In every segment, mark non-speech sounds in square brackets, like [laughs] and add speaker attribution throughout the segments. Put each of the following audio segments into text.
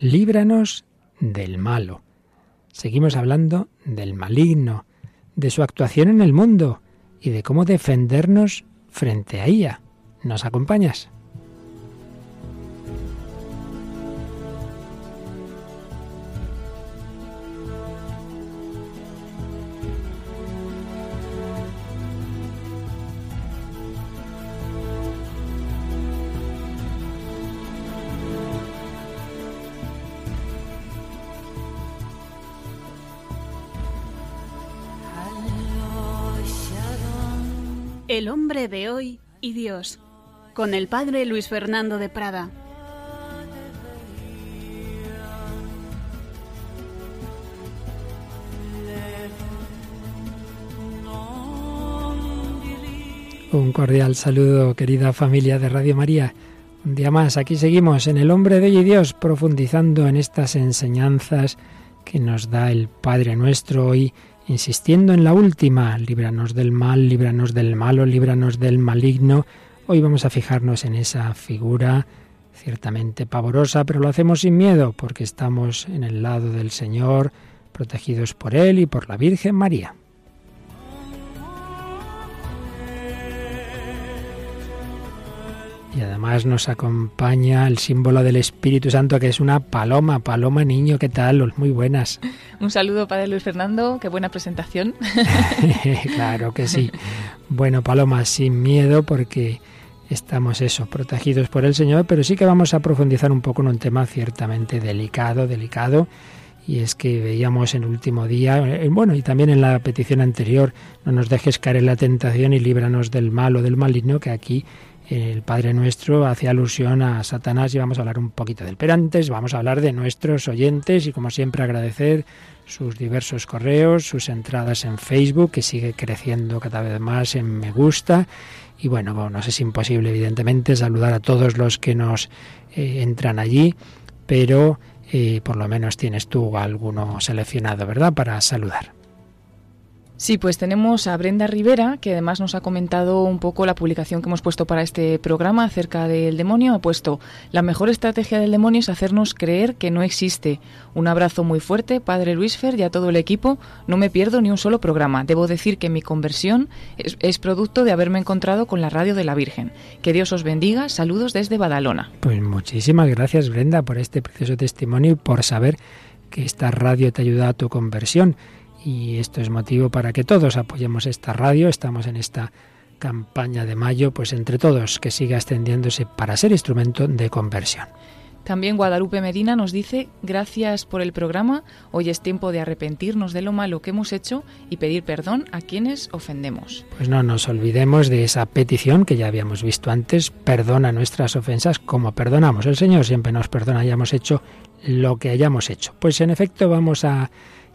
Speaker 1: líbranos del malo. Seguimos hablando del maligno, de su actuación en el mundo y de cómo defendernos frente a ella. ¿Nos acompañas?
Speaker 2: De hoy y Dios, con el padre Luis Fernando de Prada.
Speaker 1: Un cordial saludo, querida familia de Radio María. Un día más, aquí seguimos en El hombre de hoy y Dios, profundizando en estas enseñanzas que nos da el Padre nuestro hoy insistiendo en la última, líbranos del mal, líbranos del malo, líbranos del maligno. Hoy vamos a fijarnos en esa figura ciertamente pavorosa, pero lo hacemos sin miedo, porque estamos en el lado del Señor, protegidos por Él y por la Virgen María. Y además nos acompaña el símbolo del Espíritu Santo, que es una paloma, paloma niño, ¿qué tal? Muy buenas. [laughs]
Speaker 3: Un saludo, Padre Luis Fernando, qué buena presentación. [laughs] [laughs]
Speaker 1: claro que sí. Bueno, paloma, sin miedo, porque estamos eso, protegidos por el Señor, pero sí que vamos a profundizar un poco en un tema ciertamente delicado, delicado. Y es que veíamos en el último día, eh, bueno, y también en la petición anterior, no nos dejes caer en la tentación y líbranos del mal o del maligno, que aquí el Padre Nuestro hace alusión a Satanás y vamos a hablar un poquito del. Pero antes vamos a hablar de nuestros oyentes y como siempre agradecer sus diversos correos, sus entradas en Facebook, que sigue creciendo cada vez más en me gusta. Y bueno, bueno nos es imposible evidentemente saludar a todos los que nos eh, entran allí, pero eh, por lo menos tienes tú alguno seleccionado, ¿verdad?, para saludar.
Speaker 3: Sí, pues tenemos a Brenda Rivera, que además nos ha comentado un poco la publicación que hemos puesto para este programa acerca del demonio. Ha puesto, la mejor estrategia del demonio es hacernos creer que no existe. Un abrazo muy fuerte, Padre Luisfer y a todo el equipo. No me pierdo ni un solo programa. Debo decir que mi conversión es, es producto de haberme encontrado con la radio de la Virgen. Que Dios os bendiga. Saludos desde Badalona.
Speaker 1: Pues muchísimas gracias, Brenda, por este precioso testimonio y por saber que esta radio te ayuda a tu conversión y esto es motivo para que todos apoyemos esta radio. Estamos en esta campaña de mayo, pues entre todos que siga extendiéndose para ser instrumento de conversión.
Speaker 3: También Guadalupe Medina nos dice, gracias por el programa, hoy es tiempo de arrepentirnos de lo malo que hemos hecho y pedir perdón a quienes ofendemos.
Speaker 1: Pues no nos olvidemos de esa petición que ya habíamos visto antes, perdona nuestras ofensas como perdonamos. El Señor siempre nos perdona, hayamos hecho lo que hayamos hecho. Pues en efecto vamos a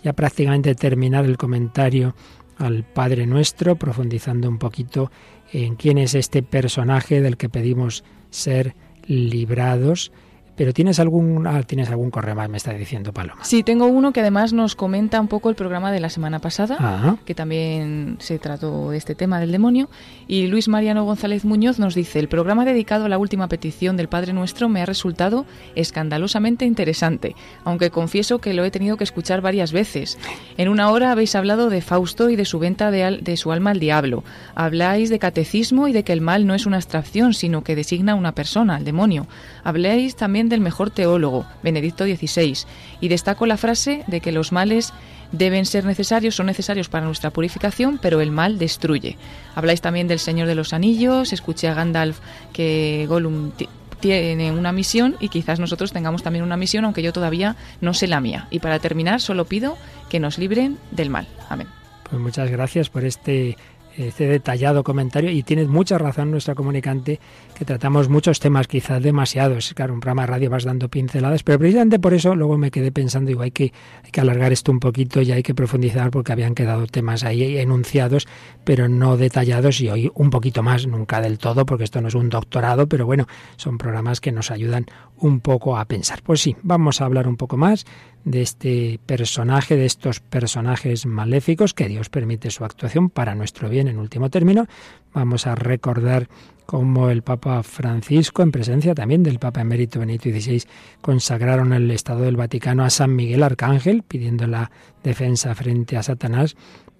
Speaker 1: ya prácticamente terminar el comentario al Padre Nuestro, profundizando un poquito en quién es este personaje del que pedimos ser librados pero tienes algún ah, tienes algún correo más, me está diciendo Paloma.
Speaker 3: Sí, tengo uno que además nos comenta un poco el programa de la semana pasada, ah. que también se trató de este tema del demonio. Y Luis Mariano González Muñoz nos dice, el programa dedicado a la última petición del Padre Nuestro me ha resultado escandalosamente interesante, aunque confieso que lo he tenido que escuchar varias veces. En una hora habéis hablado de Fausto y de su venta de, de su alma al diablo. Habláis de catecismo y de que el mal no es una abstracción, sino que designa a una persona, al demonio. Habláis también del mejor teólogo, Benedicto XVI, y destaco la frase de que los males deben ser necesarios, son necesarios para nuestra purificación, pero el mal destruye. Habláis también del Señor de los Anillos, escuché a Gandalf que Gollum tiene una misión y quizás nosotros tengamos también una misión, aunque yo todavía no sé la mía. Y para terminar, solo pido que nos libren del mal. Amén.
Speaker 1: Pues muchas gracias por este este detallado comentario y tienes mucha razón nuestra comunicante que tratamos muchos temas quizás demasiados. Claro, un programa de radio vas dando pinceladas, pero precisamente por eso luego me quedé pensando, digo, hay que, hay que alargar esto un poquito y hay que profundizar porque habían quedado temas ahí enunciados, pero no detallados y hoy un poquito más, nunca del todo, porque esto no es un doctorado, pero bueno, son programas que nos ayudan un poco a pensar. Pues sí, vamos a hablar un poco más de este personaje, de estos personajes maléficos, que Dios permite su actuación para nuestro bien en último término, vamos a recordar cómo el Papa Francisco, en presencia también del Papa Emérito Benito XVI, consagraron el Estado del Vaticano a San Miguel Arcángel, pidiendo la defensa frente a Satanás,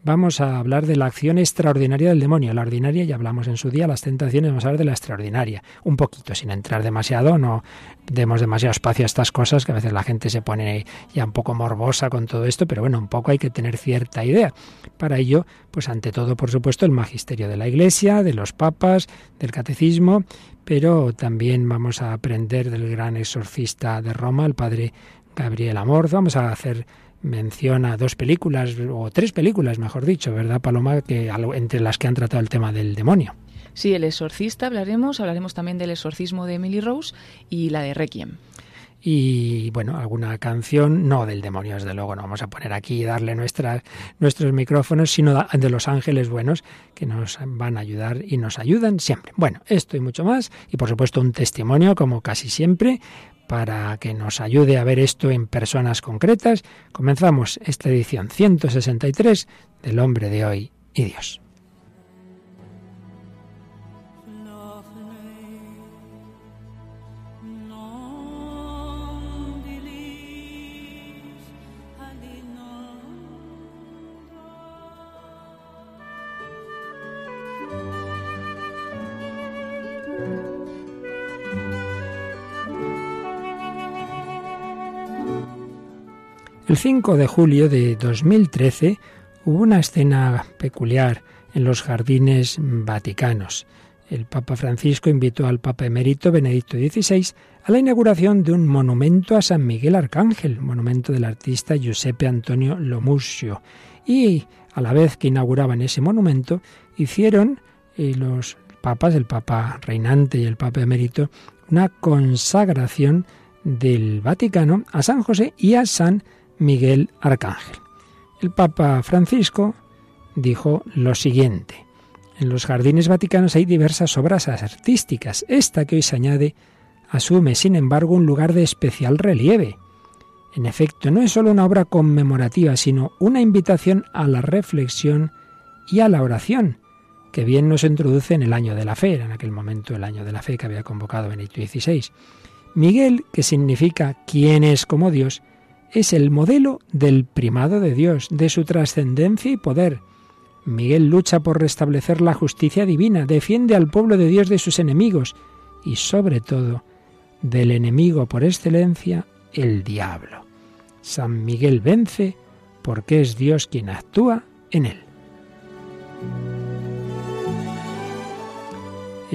Speaker 1: vamos a hablar de la acción extraordinaria del demonio. La ordinaria, ya hablamos en su día, las tentaciones, vamos a hablar de la extraordinaria. Un poquito, sin entrar demasiado, no demos demasiado espacio a estas cosas, que a veces la gente se pone ya un poco morbosa con todo esto, pero bueno, un poco hay que tener cierta idea. Para ello, pues ante todo, por supuesto, el magisterio de la Iglesia, de los papas, del catecismo, pero también vamos a aprender del gran exorcista de Roma, el padre Gabriel Amor. Vamos a hacer menciona dos películas, o tres películas, mejor dicho, ¿verdad, Paloma? Que, entre las que han tratado el tema del demonio.
Speaker 3: Sí, El Exorcista hablaremos, hablaremos también del exorcismo de Emily Rose y la de Requiem.
Speaker 1: Y bueno, alguna canción, no del demonio, desde luego, no vamos a poner aquí y darle nuestros micrófonos, sino de los ángeles buenos que nos van a ayudar y nos ayudan siempre. Bueno, esto y mucho más, y por supuesto un testimonio, como casi siempre, para que nos ayude a ver esto en personas concretas, comenzamos esta edición 163 del Hombre de hoy y Dios. El 5 de julio de 2013 hubo una escena peculiar en los jardines vaticanos. El Papa Francisco invitó al Papa emérito Benedicto XVI a la inauguración de un monumento a San Miguel Arcángel, monumento del artista Giuseppe Antonio Lomuscio. Y a la vez que inauguraban ese monumento, hicieron eh, los papas, el Papa reinante y el Papa emérito, una consagración del Vaticano a San José y a San Miguel Arcángel. El Papa Francisco dijo lo siguiente. En los jardines vaticanos hay diversas obras artísticas. Esta que hoy se añade asume, sin embargo, un lugar de especial relieve. En efecto, no es sólo una obra conmemorativa, sino una invitación a la reflexión y a la oración, que bien nos introduce en el año de la fe, en aquel momento el año de la fe que había convocado Benito XVI. Miguel, que significa quién es como Dios, es el modelo del primado de Dios, de su trascendencia y poder. Miguel lucha por restablecer la justicia divina, defiende al pueblo de Dios de sus enemigos y sobre todo del enemigo por excelencia, el diablo. San Miguel vence porque es Dios quien actúa en él.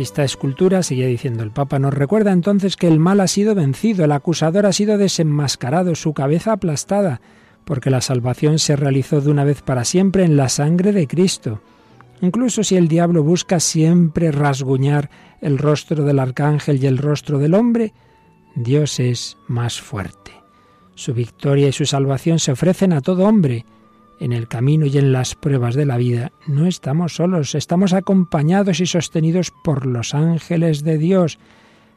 Speaker 1: Esta escultura, sigue diciendo el Papa, nos recuerda entonces que el mal ha sido vencido, el acusador ha sido desenmascarado, su cabeza aplastada, porque la salvación se realizó de una vez para siempre en la sangre de Cristo. Incluso si el diablo busca siempre rasguñar el rostro del arcángel y el rostro del hombre, Dios es más fuerte. Su victoria y su salvación se ofrecen a todo hombre, en el camino y en las pruebas de la vida, no estamos solos, estamos acompañados y sostenidos por los ángeles de Dios,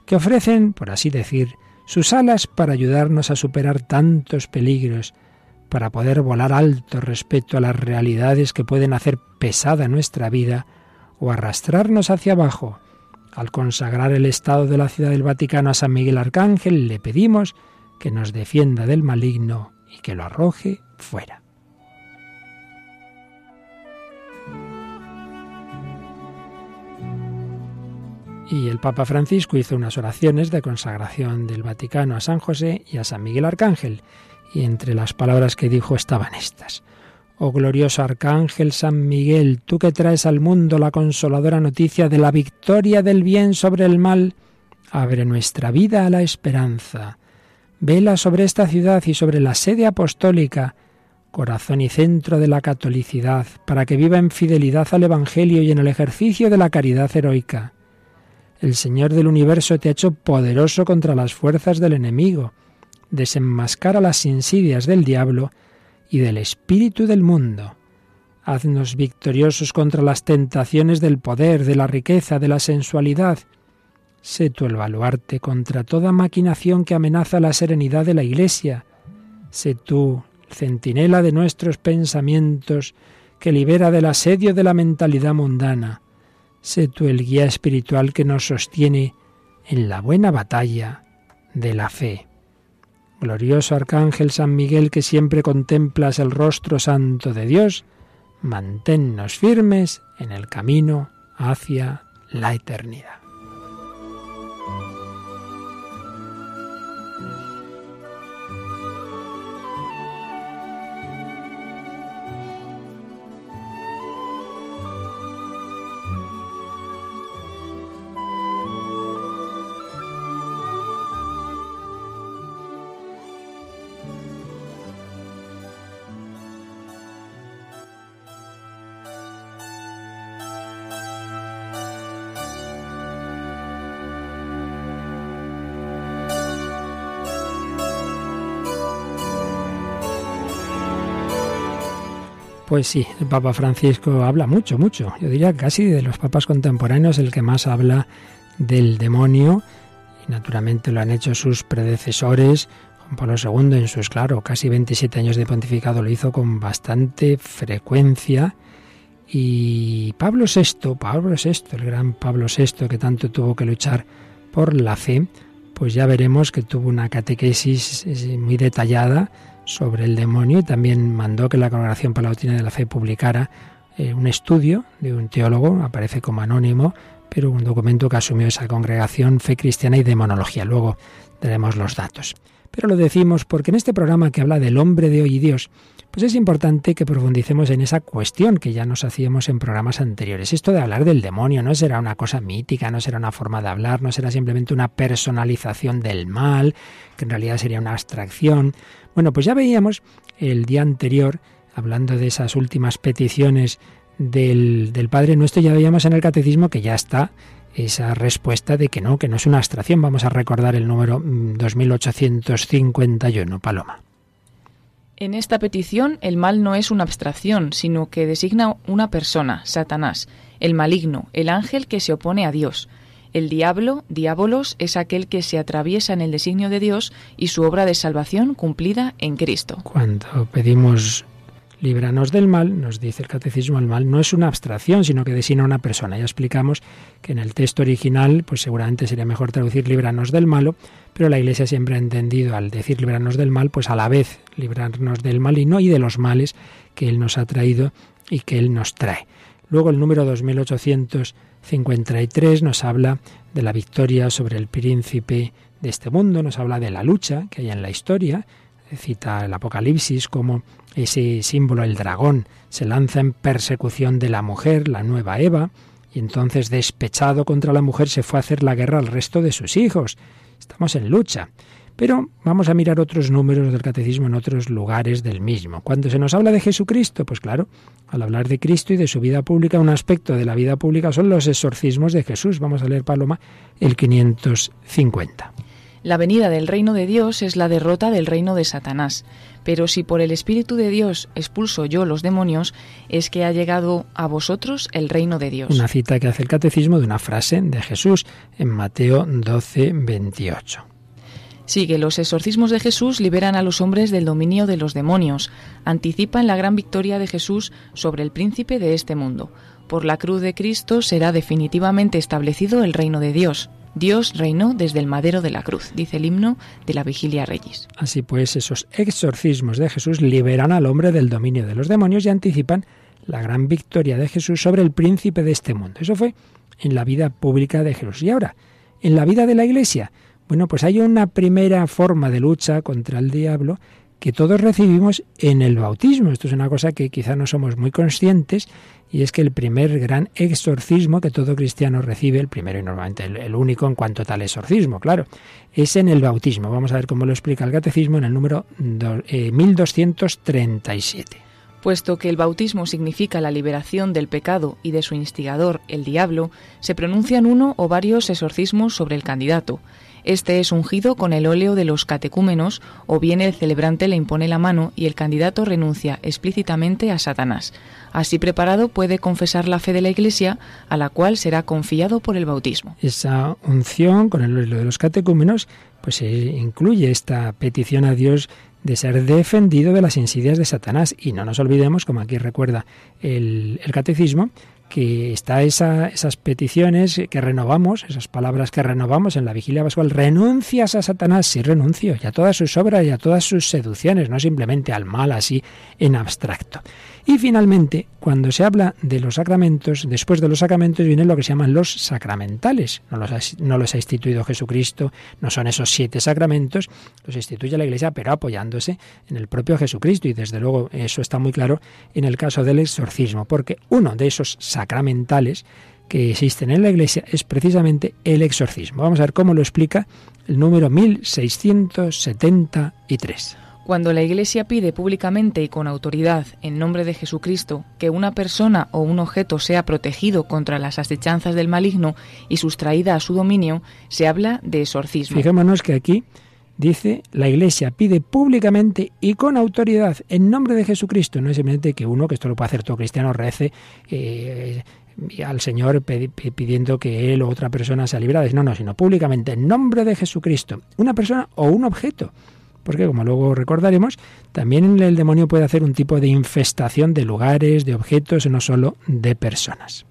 Speaker 1: que ofrecen, por así decir, sus alas para ayudarnos a superar tantos peligros, para poder volar alto respecto a las realidades que pueden hacer pesada nuestra vida o arrastrarnos hacia abajo. Al consagrar el estado de la ciudad del Vaticano a San Miguel Arcángel, le pedimos que nos defienda del maligno y que lo arroje fuera. Y el Papa Francisco hizo unas oraciones de consagración del Vaticano a San José y a San Miguel Arcángel, y entre las palabras que dijo estaban estas. Oh glorioso Arcángel San Miguel, tú que traes al mundo la consoladora noticia de la victoria del bien sobre el mal, abre nuestra vida a la esperanza. Vela sobre esta ciudad y sobre la sede apostólica, corazón y centro de la catolicidad, para que viva en fidelidad al Evangelio y en el ejercicio de la caridad heroica el Señor del universo te ha hecho poderoso contra las fuerzas del enemigo. Desenmascara las insidias del diablo y del espíritu del mundo. Haznos victoriosos contra las tentaciones del poder, de la riqueza, de la sensualidad. Sé tú el baluarte contra toda maquinación que amenaza la serenidad de la Iglesia. Sé tú, centinela de nuestros pensamientos, que libera del asedio de la mentalidad mundana. Sé tú el guía espiritual que nos sostiene en la buena batalla de la fe. Glorioso Arcángel San Miguel que siempre contemplas el rostro santo de Dios, manténnos firmes en el camino hacia la eternidad. Pues sí, el Papa Francisco habla mucho, mucho. Yo diría casi de los papas contemporáneos el que más habla del demonio. Y naturalmente lo han hecho sus predecesores. Pablo II en sus, claro, casi 27 años de pontificado lo hizo con bastante frecuencia. Y Pablo VI, Pablo VI, el gran Pablo VI que tanto tuvo que luchar por la fe, pues ya veremos que tuvo una catequesis eh, muy detallada sobre el demonio y también mandó que la Congregación Palautina de la Fe publicara eh, un estudio de un teólogo, aparece como anónimo, pero un documento que asumió esa congregación Fe Cristiana y Demonología. Luego tenemos los datos. Pero lo decimos porque en este programa que habla del hombre de hoy y Dios, pues es importante que profundicemos en esa cuestión que ya nos hacíamos en programas anteriores. Esto de hablar del demonio no será una cosa mítica, no será una forma de hablar, no será simplemente una personalización del mal, que en realidad sería una abstracción. Bueno, pues ya veíamos el día anterior, hablando de esas últimas peticiones del, del Padre Nuestro, ya veíamos en el Catecismo que ya está esa respuesta de que no, que no es una abstracción. Vamos a recordar el número 2851, mm, Paloma.
Speaker 3: En esta petición el mal no es una abstracción, sino que designa una persona, Satanás, el maligno, el ángel que se opone a Dios. El diablo, diabolos, es aquel que se atraviesa en el designio de Dios y su obra de salvación cumplida en Cristo.
Speaker 1: Cuando pedimos líbranos del mal, nos dice el catecismo, el mal no es una abstracción, sino que designa una persona. Ya explicamos que en el texto original, pues seguramente sería mejor traducir líbranos del malo, pero la Iglesia siempre ha entendido al decir líbranos del mal, pues a la vez librarnos del mal y de los males que Él nos ha traído y que Él nos trae. Luego el número 2800 53 nos habla de la victoria sobre el príncipe de este mundo, nos habla de la lucha que hay en la historia, cita el Apocalipsis como ese símbolo, el dragón, se lanza en persecución de la mujer, la nueva Eva, y entonces despechado contra la mujer se fue a hacer la guerra al resto de sus hijos. Estamos en lucha. Pero vamos a mirar otros números del catecismo en otros lugares del mismo. Cuando se nos habla de Jesucristo, pues claro, al hablar de Cristo y de su vida pública, un aspecto de la vida pública son los exorcismos de Jesús. Vamos a leer Paloma el 550.
Speaker 3: La venida del reino de Dios es la derrota del reino de Satanás. Pero si por el Espíritu de Dios expulso yo los demonios, es que ha llegado a vosotros el reino de Dios.
Speaker 1: Una cita que hace el catecismo de una frase de Jesús en Mateo 12, 28.
Speaker 3: Sigue, los exorcismos de Jesús liberan a los hombres del dominio de los demonios, anticipan la gran victoria de Jesús sobre el príncipe de este mundo. Por la cruz de Cristo será definitivamente establecido el reino de Dios. Dios reinó desde el madero de la cruz, dice el himno de la Vigilia Reyes.
Speaker 1: Así pues, esos exorcismos de Jesús liberan al hombre del dominio de los demonios y anticipan la gran victoria de Jesús sobre el príncipe de este mundo. Eso fue en la vida pública de Jesús. Y ahora, en la vida de la Iglesia, bueno, pues hay una primera forma de lucha contra el diablo que todos recibimos en el bautismo. Esto es una cosa que quizá no somos muy conscientes y es que el primer gran exorcismo que todo cristiano recibe, el primero y normalmente el, único en cuanto a tal exorcismo, claro, es en el bautismo. Vamos a ver cómo lo explica el catecismo en el número 1237.
Speaker 3: Eh, Puesto que el bautismo significa la liberación del pecado y de su instigador, el diablo, se pronuncian uno o varios exorcismos sobre el candidato. Este es ungido con el óleo de los catecúmenos o bien el celebrante le impone la mano y el candidato renuncia explícitamente a Satanás. Así preparado puede confesar la fe de la Iglesia a la cual será confiado por el bautismo.
Speaker 1: Esa unción con el óleo de los catecúmenos pues incluye esta petición a Dios de ser defendido de las insidias de Satanás. Y no nos olvidemos, como aquí recuerda el catecismo, que está esa, esas peticiones que renovamos, esas palabras que renovamos en la vigilia pascual. Renuncias a Satanás, sí renuncio, y a todas sus obras y a todas sus seducciones, no simplemente al mal así en abstracto. Y finalmente, cuando se habla de los sacramentos, después de los sacramentos vienen lo que se llaman los sacramentales. No los, ha, no los ha instituido Jesucristo, no son esos siete sacramentos, los instituye la Iglesia, pero apoyándose en el propio Jesucristo. Y desde luego eso está muy claro en el caso del exorcismo, porque uno de esos sacramentales que existen en la Iglesia es precisamente el exorcismo. Vamos a ver cómo lo explica el número 1673.
Speaker 3: Cuando la Iglesia pide públicamente y con autoridad, en nombre de Jesucristo, que una persona o un objeto sea protegido contra las asechanzas del maligno y sustraída a su dominio, se habla de exorcismo.
Speaker 1: Fijémonos que aquí dice, la Iglesia pide públicamente y con autoridad, en nombre de Jesucristo, no es simplemente que uno, que esto lo puede hacer todo cristiano, rece. Eh, al Señor pidiendo que él o otra persona sea librada. No, no, sino públicamente, en nombre de Jesucristo, una persona o un objeto porque como luego recordaremos, también el demonio puede hacer un tipo de infestación de lugares, de objetos, no solo de personas.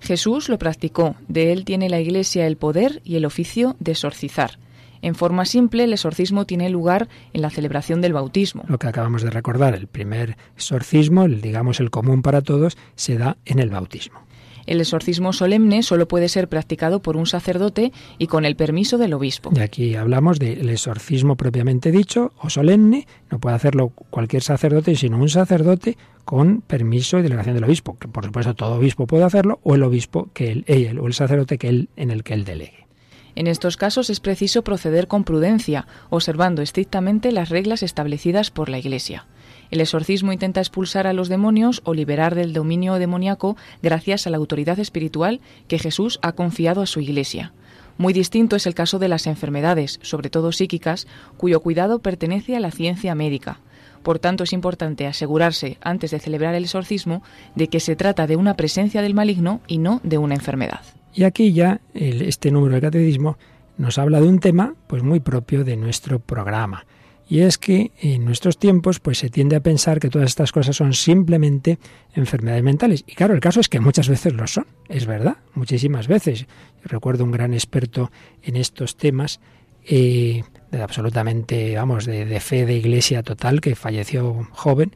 Speaker 3: Jesús lo practicó, de él tiene la Iglesia el poder y el oficio de exorcizar. En forma simple, el exorcismo tiene lugar en la celebración del bautismo.
Speaker 1: Lo que acabamos de recordar, el primer exorcismo, el, digamos el común para todos, se da en el bautismo.
Speaker 3: El exorcismo solemne solo puede ser practicado por un sacerdote y con el permiso del obispo.
Speaker 1: Y aquí hablamos del exorcismo propiamente dicho o solemne, no puede hacerlo cualquier sacerdote, sino un sacerdote con permiso y delegación del obispo, que por supuesto todo obispo puede hacerlo, o el obispo que él, o el sacerdote que él, en el que él delegue.
Speaker 3: En estos casos es preciso proceder con prudencia, observando estrictamente las reglas establecidas por la Iglesia. El exorcismo intenta expulsar a los demonios o liberar del dominio demoníaco gracias a la autoridad espiritual que Jesús ha confiado a su Iglesia. Muy distinto es el caso de las enfermedades, sobre todo psíquicas, cuyo cuidado pertenece a la ciencia médica. Por tanto, es importante asegurarse, antes de celebrar el exorcismo, de que se trata de una presencia del maligno y no de una enfermedad.
Speaker 1: Y aquí ya este número de catecismo nos habla de un tema pues muy propio de nuestro programa. Y es que en nuestros tiempos pues se tiende a pensar que todas estas cosas son simplemente enfermedades mentales. Y claro, el caso es que muchas veces lo son, es verdad, muchísimas veces. Recuerdo un gran experto en estos temas, eh, de absolutamente, vamos, de, fe de iglesia total, que falleció joven,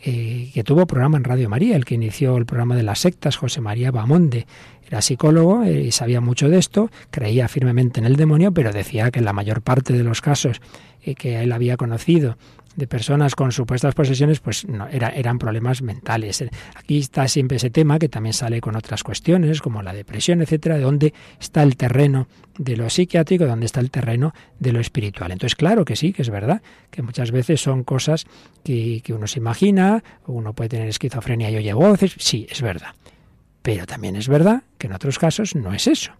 Speaker 1: eh, que tuvo programa en Radio María, el que inició el programa de las sectas, José María Bamonde. Era psicólogo eh, y sabía mucho de esto, creía firmemente en el demonio, pero decía que en la mayor parte de los casos que él había conocido de personas con supuestas posesiones, pues no, era, eran problemas mentales. Aquí está siempre ese tema que también sale con otras cuestiones, como la depresión, etcétera, de dónde está el terreno de lo psiquiátrico, dónde está el terreno de lo espiritual. Entonces, claro que sí, que es verdad, que muchas veces son cosas que, que uno se imagina, uno puede tener esquizofrenia y oye voces, sí, es verdad. Pero también es verdad que en otros casos no es eso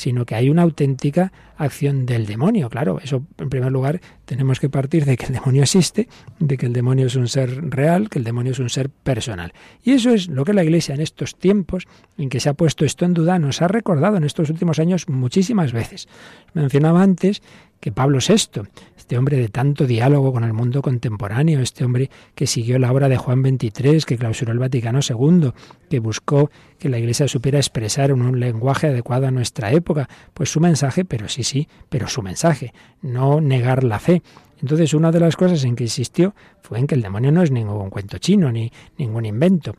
Speaker 1: sino que hay una auténtica acción del demonio. Claro, eso en primer lugar tenemos que partir de que el demonio existe, de que el demonio es un ser real, que el demonio es un ser personal. Y eso es lo que la Iglesia en estos tiempos en que se ha puesto esto en duda nos ha recordado en estos últimos años muchísimas veces. Mencionaba antes que Pablo VI, este hombre de tanto diálogo con el mundo contemporáneo, este hombre que siguió la obra de Juan XXIII, que clausuró el Vaticano II, que buscó que la Iglesia supiera expresar un lenguaje adecuado a nuestra época, pues su mensaje, pero sí, sí, pero su mensaje, no negar la fe. Entonces, una de las cosas en que insistió fue en que el demonio no es ningún cuento chino ni ningún invento.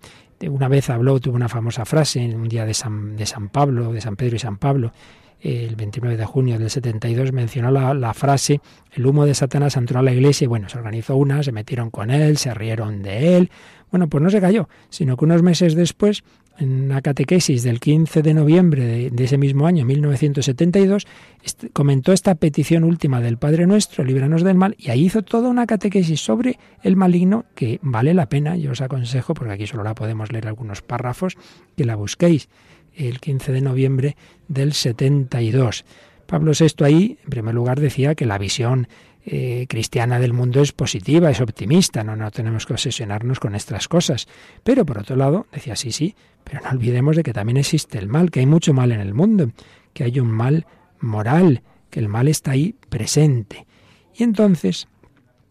Speaker 1: Una vez habló, tuvo una famosa frase en un día de San, de San Pablo, de San Pedro y San Pablo, el 29 de junio del 72, mencionó la, frase, el humo de Satanás entró a la iglesia y bueno, se organizó una, se metieron con él, se rieron de él. Bueno, pues no se cayó, sino que unos meses después, en una catequesis del 15 de noviembre de, ese mismo año, 1972, comentó esta petición última del Padre Nuestro, líbranos del mal, y ahí hizo toda una catequesis sobre el maligno que vale la pena, yo os aconsejo, porque aquí solo la podemos leer algunos párrafos, que la busquéis el 15 de noviembre del 72. Pablo VI ahí, en primer lugar, decía que la visión eh, cristiana del mundo es positiva, es optimista, no, no tenemos que obsesionarnos con estas cosas. Pero por otro lado, decía sí, sí, pero no olvidemos de que también existe el mal, que hay mucho mal en el mundo, que hay un mal moral, que el mal está ahí presente. Y entonces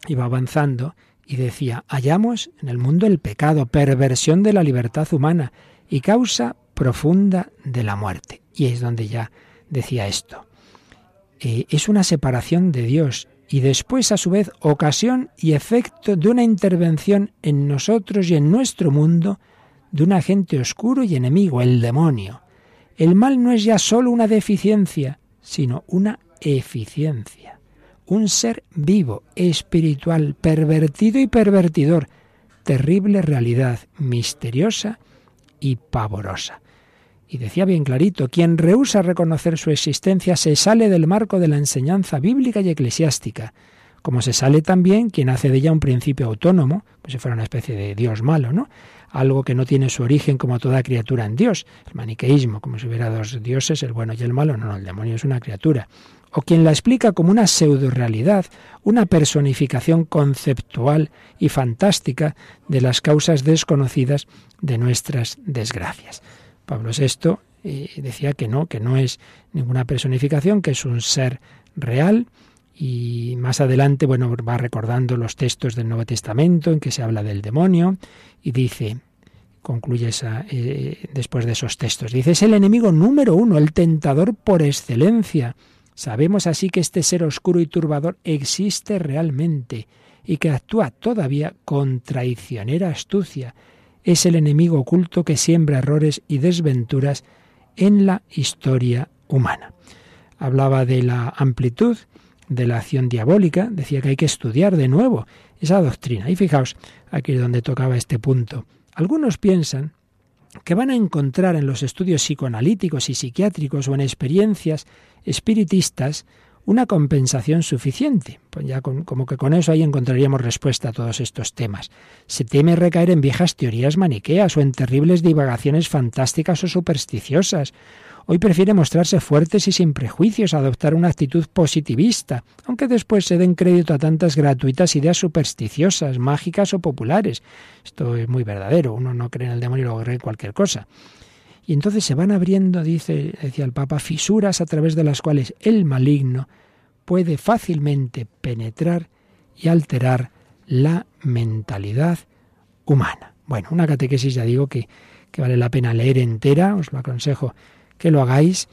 Speaker 1: iba avanzando y decía, hallamos en el mundo el pecado, perversión de la libertad humana y causa profunda de la muerte. Y es donde ya decía esto. Eh, es una separación de Dios y después a su vez ocasión y efecto de una intervención en nosotros y en nuestro mundo de un agente oscuro y enemigo, el demonio. El mal no es ya sólo una deficiencia, sino una eficiencia un ser vivo, espiritual, pervertido y pervertidor, terrible realidad, misteriosa y pavorosa. Y decía bien clarito, quien rehúsa reconocer su existencia se sale del marco de la enseñanza bíblica y eclesiástica, como se sale también quien hace de ella un principio autónomo, como si fuera una especie de Dios malo, ¿no? Algo que no tiene su origen como toda criatura en Dios, el maniqueísmo, como si hubiera dos dioses, el bueno y el malo, no, no, el demonio es una criatura o quien la explica como una pseudo-realidad, una personificación conceptual y fantástica de las causas desconocidas de nuestras desgracias. Pablo VI decía que no, que no es ninguna personificación, que es un ser real, y más adelante, bueno, va recordando los textos del Nuevo Testamento en que se habla del demonio y dice, concluye eh, después de esos textos, dice, es el enemigo número uno, el tentador por excelencia Sabemos así que este ser oscuro y turbador existe realmente y que actúa todavía con traicionera astucia. Es el enemigo oculto que siembra errores y desventuras en la historia humana. Hablaba de la amplitud de la acción diabólica, decía que hay que estudiar de nuevo esa doctrina. Y fijaos, aquí es donde tocaba este punto. Algunos piensan que van a encontrar en los estudios psicoanalíticos y psiquiátricos o en experiencias espiritistas una compensación suficiente. Pues ya como que con eso ahí encontraríamos respuesta a todos estos temas. Se teme recaer en viejas teorías maniqueas o en terribles divagaciones fantásticas o supersticiosas, Hoy prefiere mostrarse fuertes y sin prejuicios, adoptar una actitud positivista, aunque después se den crédito a tantas gratuitas ideas supersticiosas, mágicas o populares. Esto es muy verdadero, uno no cree en el demonio y luego cree en cualquier cosa. Y entonces se van abriendo, dice, decía el Papa, fisuras a través de las cuales el maligno puede fácilmente penetrar y alterar la mentalidad humana. Bueno, una catequesis ya digo que, que vale la pena leer entera, os lo aconsejo que lo hagáis,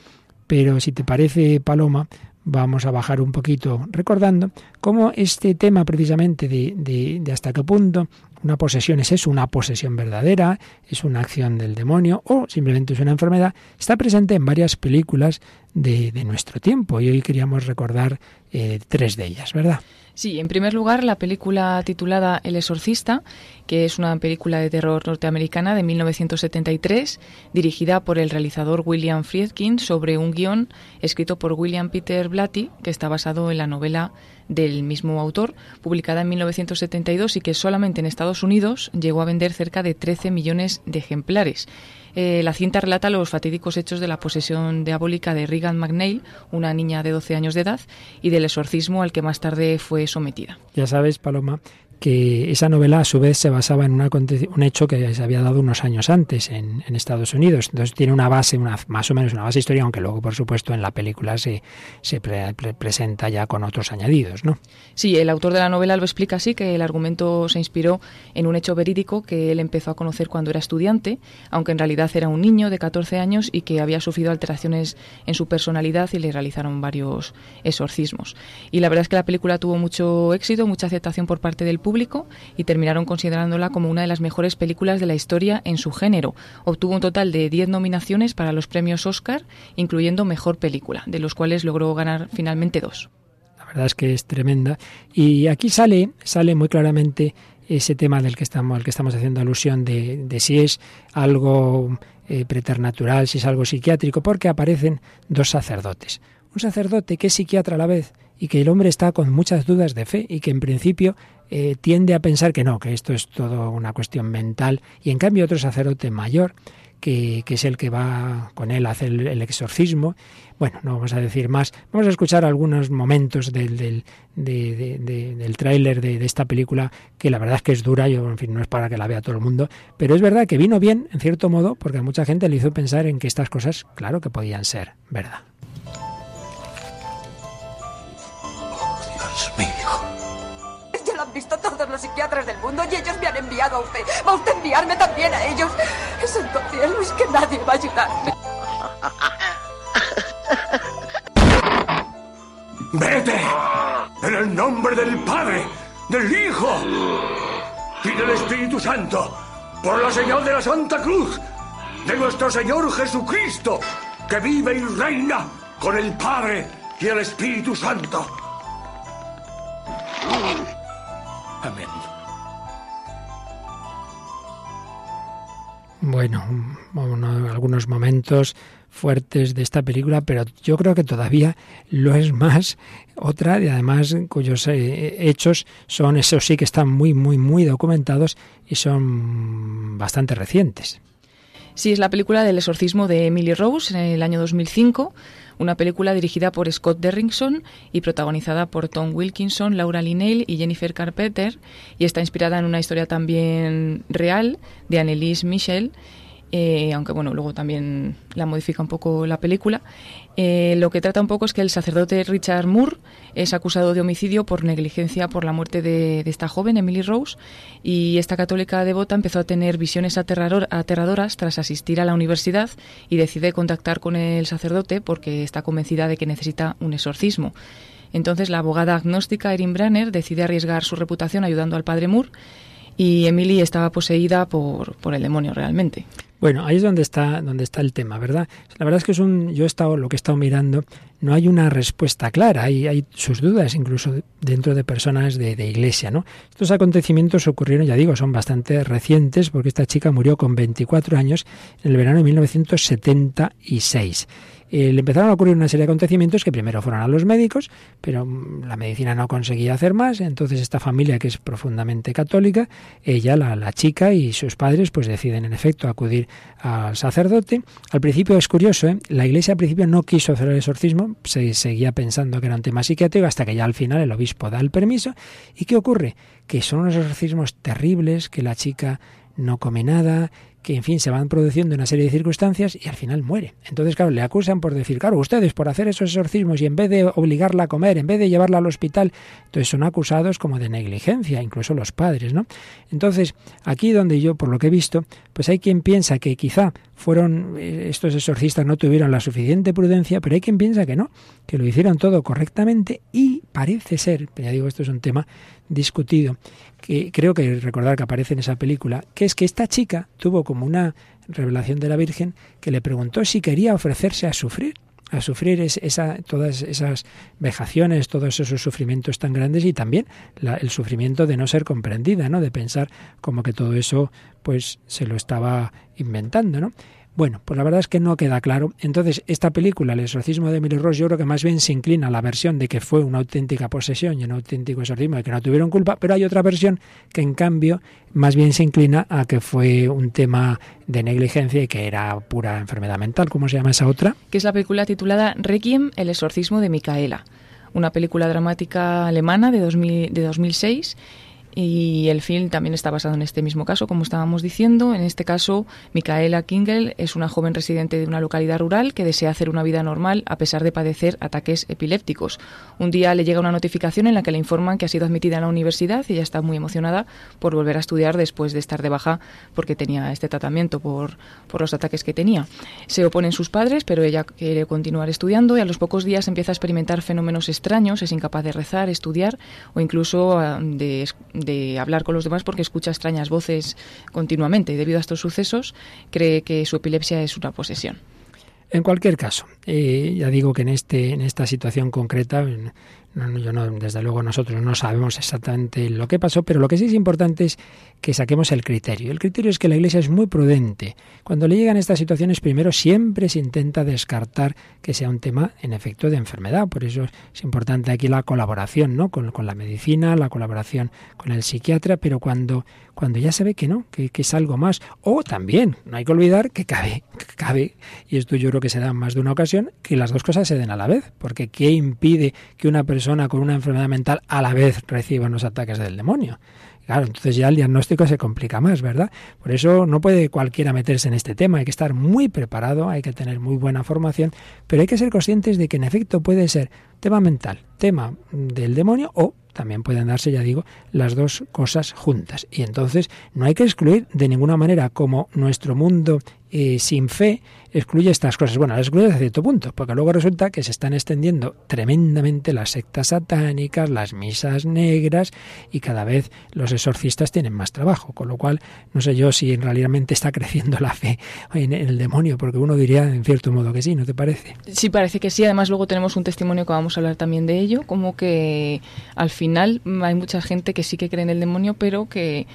Speaker 1: pero si te parece, Paloma, vamos a bajar un poquito recordando cómo este tema precisamente de, de, hasta qué punto una posesión es eso, una posesión verdadera, es una acción del demonio o simplemente es una enfermedad, está presente en varias películas de, nuestro tiempo y hoy queríamos recordar eh, tres de ellas, ¿verdad?
Speaker 3: Sí, en primer lugar, la película titulada El Exorcista, que es una película de terror norteamericana de 1973, dirigida por el realizador William Friedkin sobre un guion escrito por William Peter Blatty, que está basado en la novela del mismo autor, publicada en 1972 y que solamente en Estados Unidos llegó a vender cerca de 13 millones de ejemplares. Eh, la cinta relata los fatídicos hechos de la posesión diabólica de Regan McNeil, una niña de 12 años de edad, y del exorcismo al que más tarde fue sometida.
Speaker 1: Ya sabes, Paloma, que esa novela a su vez se basaba en un hecho que se había dado unos años antes en, Estados Unidos. Entonces tiene una base, una, más o menos una base histórica, aunque luego, por supuesto, en la película se, se presenta ya con otros añadidos, ¿no?
Speaker 3: Sí, el autor de la novela lo explica así, que el argumento se inspiró en un hecho verídico que él empezó a conocer cuando era estudiante, aunque en realidad era un niño de 14 años y que había sufrido alteraciones en su personalidad y le realizaron varios exorcismos. Y la verdad es que la película tuvo mucho éxito, mucha aceptación por parte del público y terminaron considerándola como una de las mejores películas de la historia en su género. Obtuvo un total de 10 nominaciones para los premios Oscar, incluyendo Mejor Película, de los cuales logró ganar finalmente dos.
Speaker 1: La verdad es que es tremenda. Y aquí sale, sale muy claramente ese tema del que estamos, al que estamos haciendo alusión de, de si es algo eh, preternatural, si es algo psiquiátrico, porque aparecen dos sacerdotes. Un sacerdote que es psiquiatra a la vez y que el hombre está con muchas dudas de fe y que en principio eh, tiende a pensar que no, que esto es todo una cuestión mental y en cambio otro sacerdote mayor que, es el que va con él a hacer el, exorcismo. Bueno, no vamos a decir más. Vamos a escuchar algunos momentos del, del, del tráiler de, esta película, que la verdad es que es dura, yo, en fin, no es para que la vea todo el mundo, pero es verdad que vino bien, en cierto modo, porque a mucha gente le hizo pensar en que estas cosas, claro que podían ser verdad.
Speaker 4: Todos los psiquiatras del mundo y ellos me han enviado a usted. ¿Va usted a enviarme también a ellos? Santo cielo, es que nadie va a ayudarme.
Speaker 5: ¡Vete! En el nombre del Padre, del Hijo y del Espíritu Santo, por la señal de la Santa Cruz, de nuestro Señor Jesucristo, que vive y reina con el Padre y el Espíritu Santo. Amén.
Speaker 1: Bueno, algunos momentos fuertes de esta película, pero yo creo que todavía lo es más otra y además cuyos eh, hechos son, esos sí que están muy, muy, muy documentados y son bastante recientes.
Speaker 3: Sí, es la película del exorcismo de Emily Rose en el año 2005, una película dirigida por Scott Derrickson y protagonizada por Tom Wilkinson, Laura Linnell y Jennifer Carpenter, y está inspirada en una historia también real de Annelise Michel eh, aunque bueno, luego también la modifica un poco la película. Eh, lo que trata un poco es que el sacerdote Richard Moore es acusado de homicidio por negligencia por la muerte de, esta joven, Emily Rose, y esta católica devota empezó a tener visiones aterradoras tras asistir a la universidad y decide contactar con el sacerdote porque está convencida de que necesita un exorcismo. Entonces la abogada agnóstica Erin Branner decide arriesgar su reputación ayudando al padre Moore y Emily estaba poseída por, por el demonio realmente.
Speaker 1: Bueno, ahí es donde está, donde está el tema, ¿verdad? La verdad es que es un, yo he estado, lo que he estado mirando, no hay una respuesta clara, hay, hay sus dudas incluso dentro de personas de, de, iglesia, ¿no? Estos acontecimientos ocurrieron, ya digo, son bastante recientes porque esta chica murió con 24 años en el verano de 1976. Eh, le empezaron a ocurrir una serie de acontecimientos que primero fueron a los médicos, pero mm, la medicina no conseguía hacer más, entonces esta familia que es profundamente católica, ella, la, la chica y sus padres, pues deciden en efecto acudir al sacerdote. Al principio es curioso, ¿eh? la iglesia al principio no quiso hacer el exorcismo, se seguía pensando que era un tema psiquiátrico, hasta que ya al final el obispo da el permiso. ¿Y qué ocurre? Que son unos exorcismos terribles, que la chica no come nada, que en fin se van produciendo una serie de circunstancias y al final muere. Entonces, claro, le acusan por decir, claro, ustedes por hacer esos exorcismos y en vez de obligarla a comer, en vez de llevarla al hospital, entonces son acusados como de negligencia, incluso los padres, ¿no? Entonces, aquí donde yo, por lo que he visto, pues hay quien piensa que quizá fueron eh, estos exorcistas no tuvieron la suficiente prudencia, pero hay quien piensa que no, que lo hicieron todo correctamente y parece ser, ya digo, esto es un tema discutido, que creo que recordar que aparece en esa película, que es que esta chica tuvo como una revelación de la Virgen que le preguntó si quería ofrecerse a sufrir a sufrir esa, todas esas vejaciones, todos esos sufrimientos tan grandes y también el sufrimiento de no ser comprendida, ¿no? De pensar como que todo eso pues se lo estaba inventando, ¿no? Bueno, pues la verdad es que no queda claro. Entonces, esta película, El exorcismo de Emily Rose, yo creo que más bien se inclina a la versión de que fue una auténtica posesión y un auténtico exorcismo, de que no tuvieron culpa, pero hay otra versión que en cambio más bien se inclina a que fue un tema de negligencia y que era pura enfermedad mental. ¿Cómo se llama esa otra?
Speaker 3: Que es la película titulada Requiem, el exorcismo de Micaela, una película dramática alemana de, 2000, de 2006 y el film también está basado en este mismo caso, como estábamos diciendo. En este caso, Micaela Kingel es una joven residente de una localidad rural que desea hacer una vida normal a pesar de padecer ataques epilépticos. Un día le llega una notificación en la que le informan que ha sido admitida en la universidad y ella está muy emocionada por volver a estudiar después de estar de baja porque tenía este tratamiento por, por los ataques que tenía. Se oponen sus padres, pero ella quiere continuar estudiando y a los pocos días empieza a experimentar fenómenos extraños, es incapaz de rezar, estudiar o incluso ah, de de hablar con los demás porque escucha extrañas voces continuamente y debido a estos sucesos cree que su epilepsia es una posesión.
Speaker 1: En cualquier caso, eh, ya digo que en, este, en esta situación concreta, yo no, desde luego nosotros no sabemos exactamente lo que pasó, pero lo que sí es importante es que saquemos el criterio. El criterio es que la Iglesia es muy prudente. Cuando le llegan estas situaciones, primero siempre se intenta descartar que sea un tema, en efecto, de enfermedad. Por eso es importante aquí la colaboración ¿no? con, la medicina, la colaboración con el psiquiatra, pero cuando, cuando ya se ve que no, que, es algo más. O también, no hay que olvidar que cabe, que cabe, y esto yo creo que se da en más de una ocasión, que las dos cosas se den a la vez. Porque ¿qué impide que una persona con una enfermedad mental a la vez reciba unos ataques del demonio? Claro, entonces ya el diagnóstico se complica más, ¿verdad? Por eso no puede cualquiera meterse en este tema, hay que estar muy preparado, hay que tener muy buena formación, pero hay que ser conscientes de que en efecto puede ser tema mental, tema del demonio o también pueden darse, ya digo, las dos cosas juntas. Y entonces no hay que excluir de ninguna manera como nuestro mundo eh, sin fe excluye estas cosas. Bueno, las excluye a cierto punto, porque luego resulta que se están extendiendo tremendamente las sectas satánicas, las misas negras, y cada vez los exorcistas tienen más trabajo. Con lo cual, no sé yo si realmente está [laughs] creciendo la fe en el demonio, porque uno diría en cierto modo que sí, ¿no te parece?
Speaker 3: Sí, parece que sí. Además, luego tenemos un testimonio que vamos a hablar también de ello, como que al final hay mucha gente que sí que cree en el demonio, pero que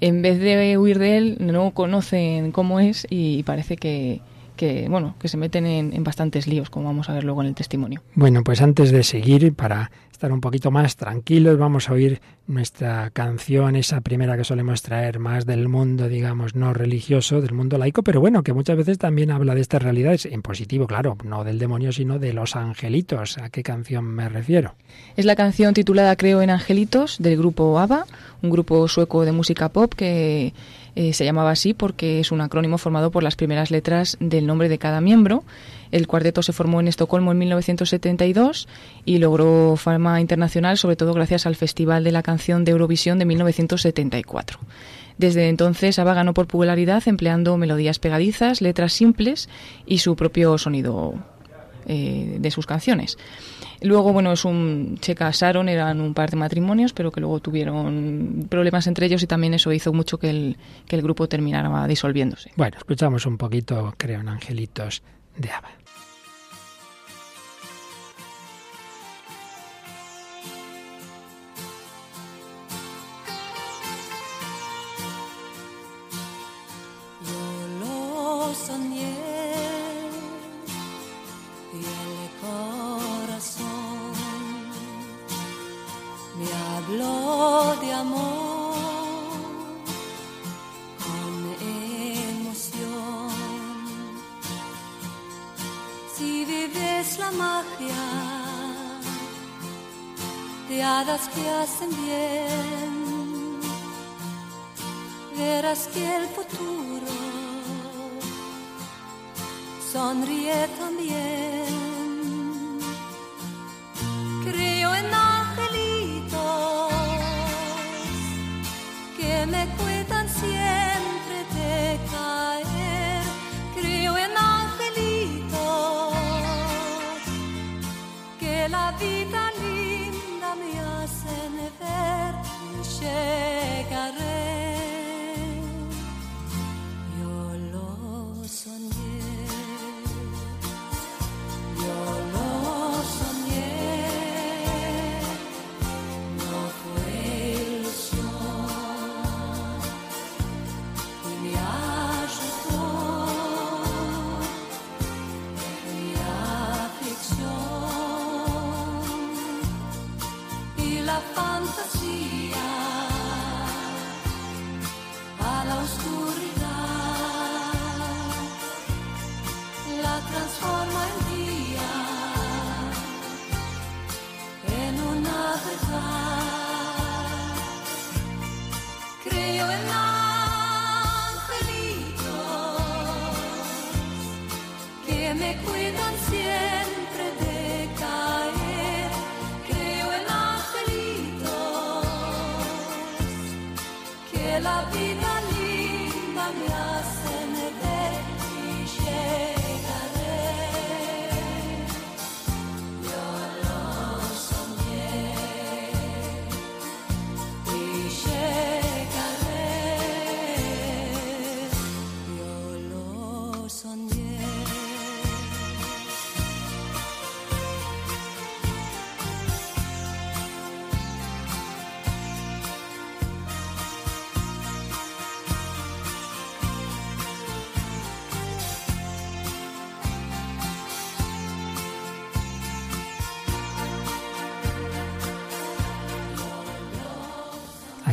Speaker 3: en vez de huir de él, no conocen cómo es y parece que, que bueno que se meten en, en, bastantes líos, como vamos a ver luego en el testimonio.
Speaker 1: Bueno, pues antes de seguir, para estar un poquito más tranquilos, vamos a oír nuestra canción, esa primera que solemos traer más del mundo, digamos, no religioso, del mundo laico, pero bueno, que muchas veces también habla de estas realidades, en positivo, claro, no del demonio, sino de los angelitos. ¿A qué canción me refiero?
Speaker 3: Es la canción titulada Creo en Angelitos, del grupo ABBA, un grupo sueco de música pop que eh, se llamaba así porque es un acrónimo formado por las primeras letras del nombre de cada miembro. El cuarteto se formó en Estocolmo en 1972 y logró fama internacional, sobre todo gracias al Festival de la Canción de Eurovisión de 1974. Desde entonces, ABBA ganó por popularidad empleando melodías pegadizas, letras simples y su propio sonido eh, de sus canciones. Luego, bueno, es un, se casaron, eran un par de matrimonios, pero que luego tuvieron problemas entre ellos y también eso hizo mucho que el, que el grupo terminara disolviéndose.
Speaker 1: Bueno, escuchamos un poquito, creo, en Angelitos de Ava.
Speaker 6: De amor con emoción. Si vives la magia de hadas que hacen bien, verás que el futuro sonríe también. Creo en me la vida linda me hacen ver y llegaré.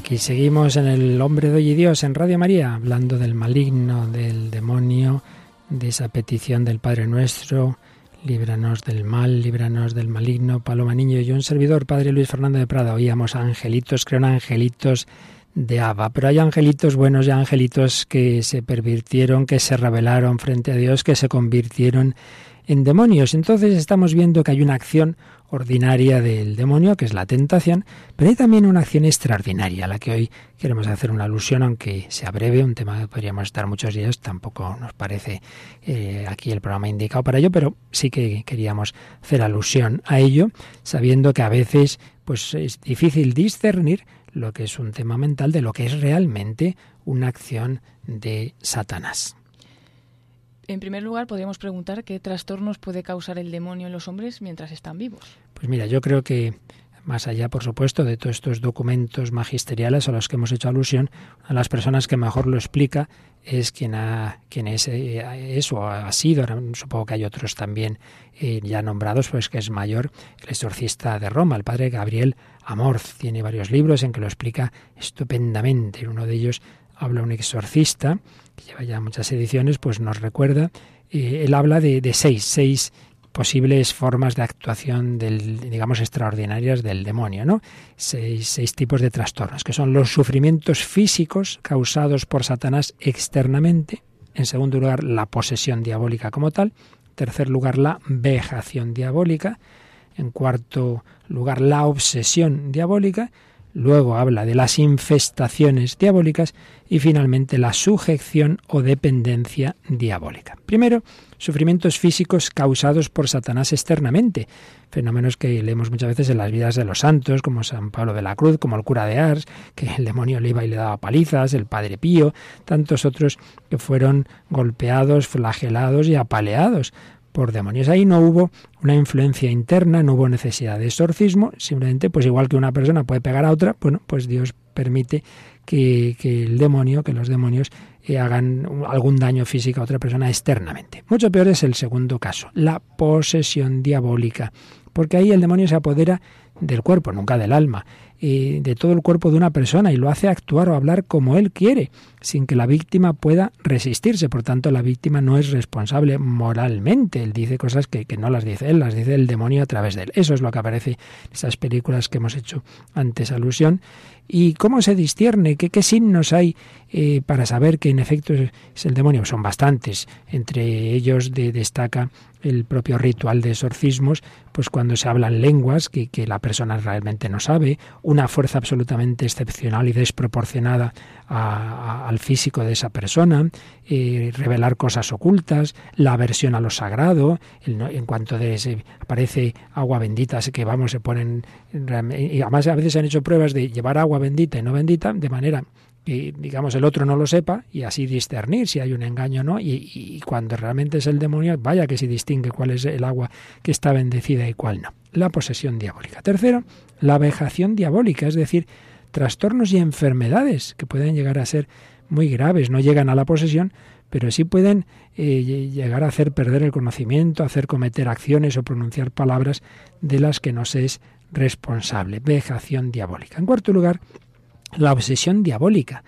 Speaker 1: Aquí seguimos en el Hombre de hoy y Dios en Radio María, hablando del maligno, del demonio, de esa petición del Padre Nuestro, líbranos del mal, líbranos del maligno, Paloma Niño y un servidor, Padre Luis Fernando de Prada. Oíamos angelitos, creo angelitos de Ava, pero hay angelitos buenos y angelitos que se pervirtieron, que se rebelaron frente a Dios, que se convirtieron en demonios. Entonces estamos viendo que hay una acción ordinaria del demonio, que es la tentación, pero hay también una acción extraordinaria, a la que hoy queremos hacer una alusión, aunque sea breve, un tema que podríamos estar muchos días, tampoco nos parece eh, aquí el programa indicado para ello, pero sí que queríamos hacer alusión a ello, sabiendo que a veces pues es difícil discernir lo que es un tema mental de lo que es realmente una acción de Satanás.
Speaker 3: En primer lugar, podríamos preguntar qué trastornos puede causar el demonio en los hombres mientras están vivos.
Speaker 1: Pues mira, yo creo que más allá, por supuesto, de todos estos documentos magisteriales a los que hemos hecho alusión, a las personas que mejor lo explica es quien, ha, quien es eh, eso, ha sido, supongo que hay otros también eh, ya nombrados, pues que es mayor, el exorcista de Roma, el padre Gabriel Amorz. Tiene varios libros en que lo explica estupendamente. En uno de ellos habla un exorcista, lleva ya muchas ediciones, pues nos recuerda, eh, él habla de, de, seis, seis posibles formas de actuación del, digamos, extraordinarias del demonio, ¿no? Seis, seis tipos de trastornos, que son los sufrimientos físicos causados por Satanás externamente, en segundo lugar, la posesión diabólica como tal, en tercer lugar, la vejación diabólica, en cuarto lugar, la obsesión diabólica, luego habla de las infestaciones diabólicas y finalmente la sujeción o dependencia diabólica. Primero, sufrimientos físicos causados por Satanás externamente, fenómenos que leemos muchas veces en las vidas de los santos, como San Pablo de la Cruz, como el cura de Ars, que el demonio le iba y le daba palizas, el Padre Pío, tantos otros que fueron golpeados, flagelados y apaleados por demonios. Ahí no hubo una influencia interna, no hubo necesidad de exorcismo, simplemente pues igual que una persona puede pegar a otra, bueno, pues Dios permite que, el demonio, que los demonios eh, hagan algún daño físico a otra persona externamente. Mucho peor es el segundo caso, la posesión diabólica, porque ahí el demonio se apodera del cuerpo, nunca del alma, de todo el cuerpo de una persona y lo hace actuar o hablar como él quiere, sin que la víctima pueda resistirse. Por tanto, la víctima no es responsable moralmente. Él dice cosas que, que no las dice él, las dice el demonio a través de él. Eso es lo que aparece en esas películas que hemos hecho antes alusión. ¿Y cómo se discierne? ¿Qué, qué signos hay eh, para saber que en efecto es, el demonio? Son bastantes. Entre ellos de, destaca el propio ritual de exorcismos, pues cuando se hablan lenguas que, que la persona realmente no sabe, una fuerza absolutamente excepcional y desproporcionada a, al físico de esa persona, eh, revelar cosas ocultas, la aversión a lo sagrado, en cuanto de se aparece agua bendita, que vamos, se ponen, y además a veces se han hecho pruebas de llevar agua bendita y no bendita, de manera que digamos el otro no lo sepa y así discernir si hay un engaño o no y, cuando realmente es el demonio vaya que si distingue cuál es el agua que está bendecida y cuál no la posesión diabólica tercero la vejación diabólica es decir trastornos y enfermedades que pueden llegar a ser muy graves, no llegan a la posesión, pero sí pueden eh, llegar a hacer perder el conocimiento, hacer cometer acciones o pronunciar palabras de las que no se es responsable. Vejación diabólica. En cuarto lugar, la obsesión diabólica.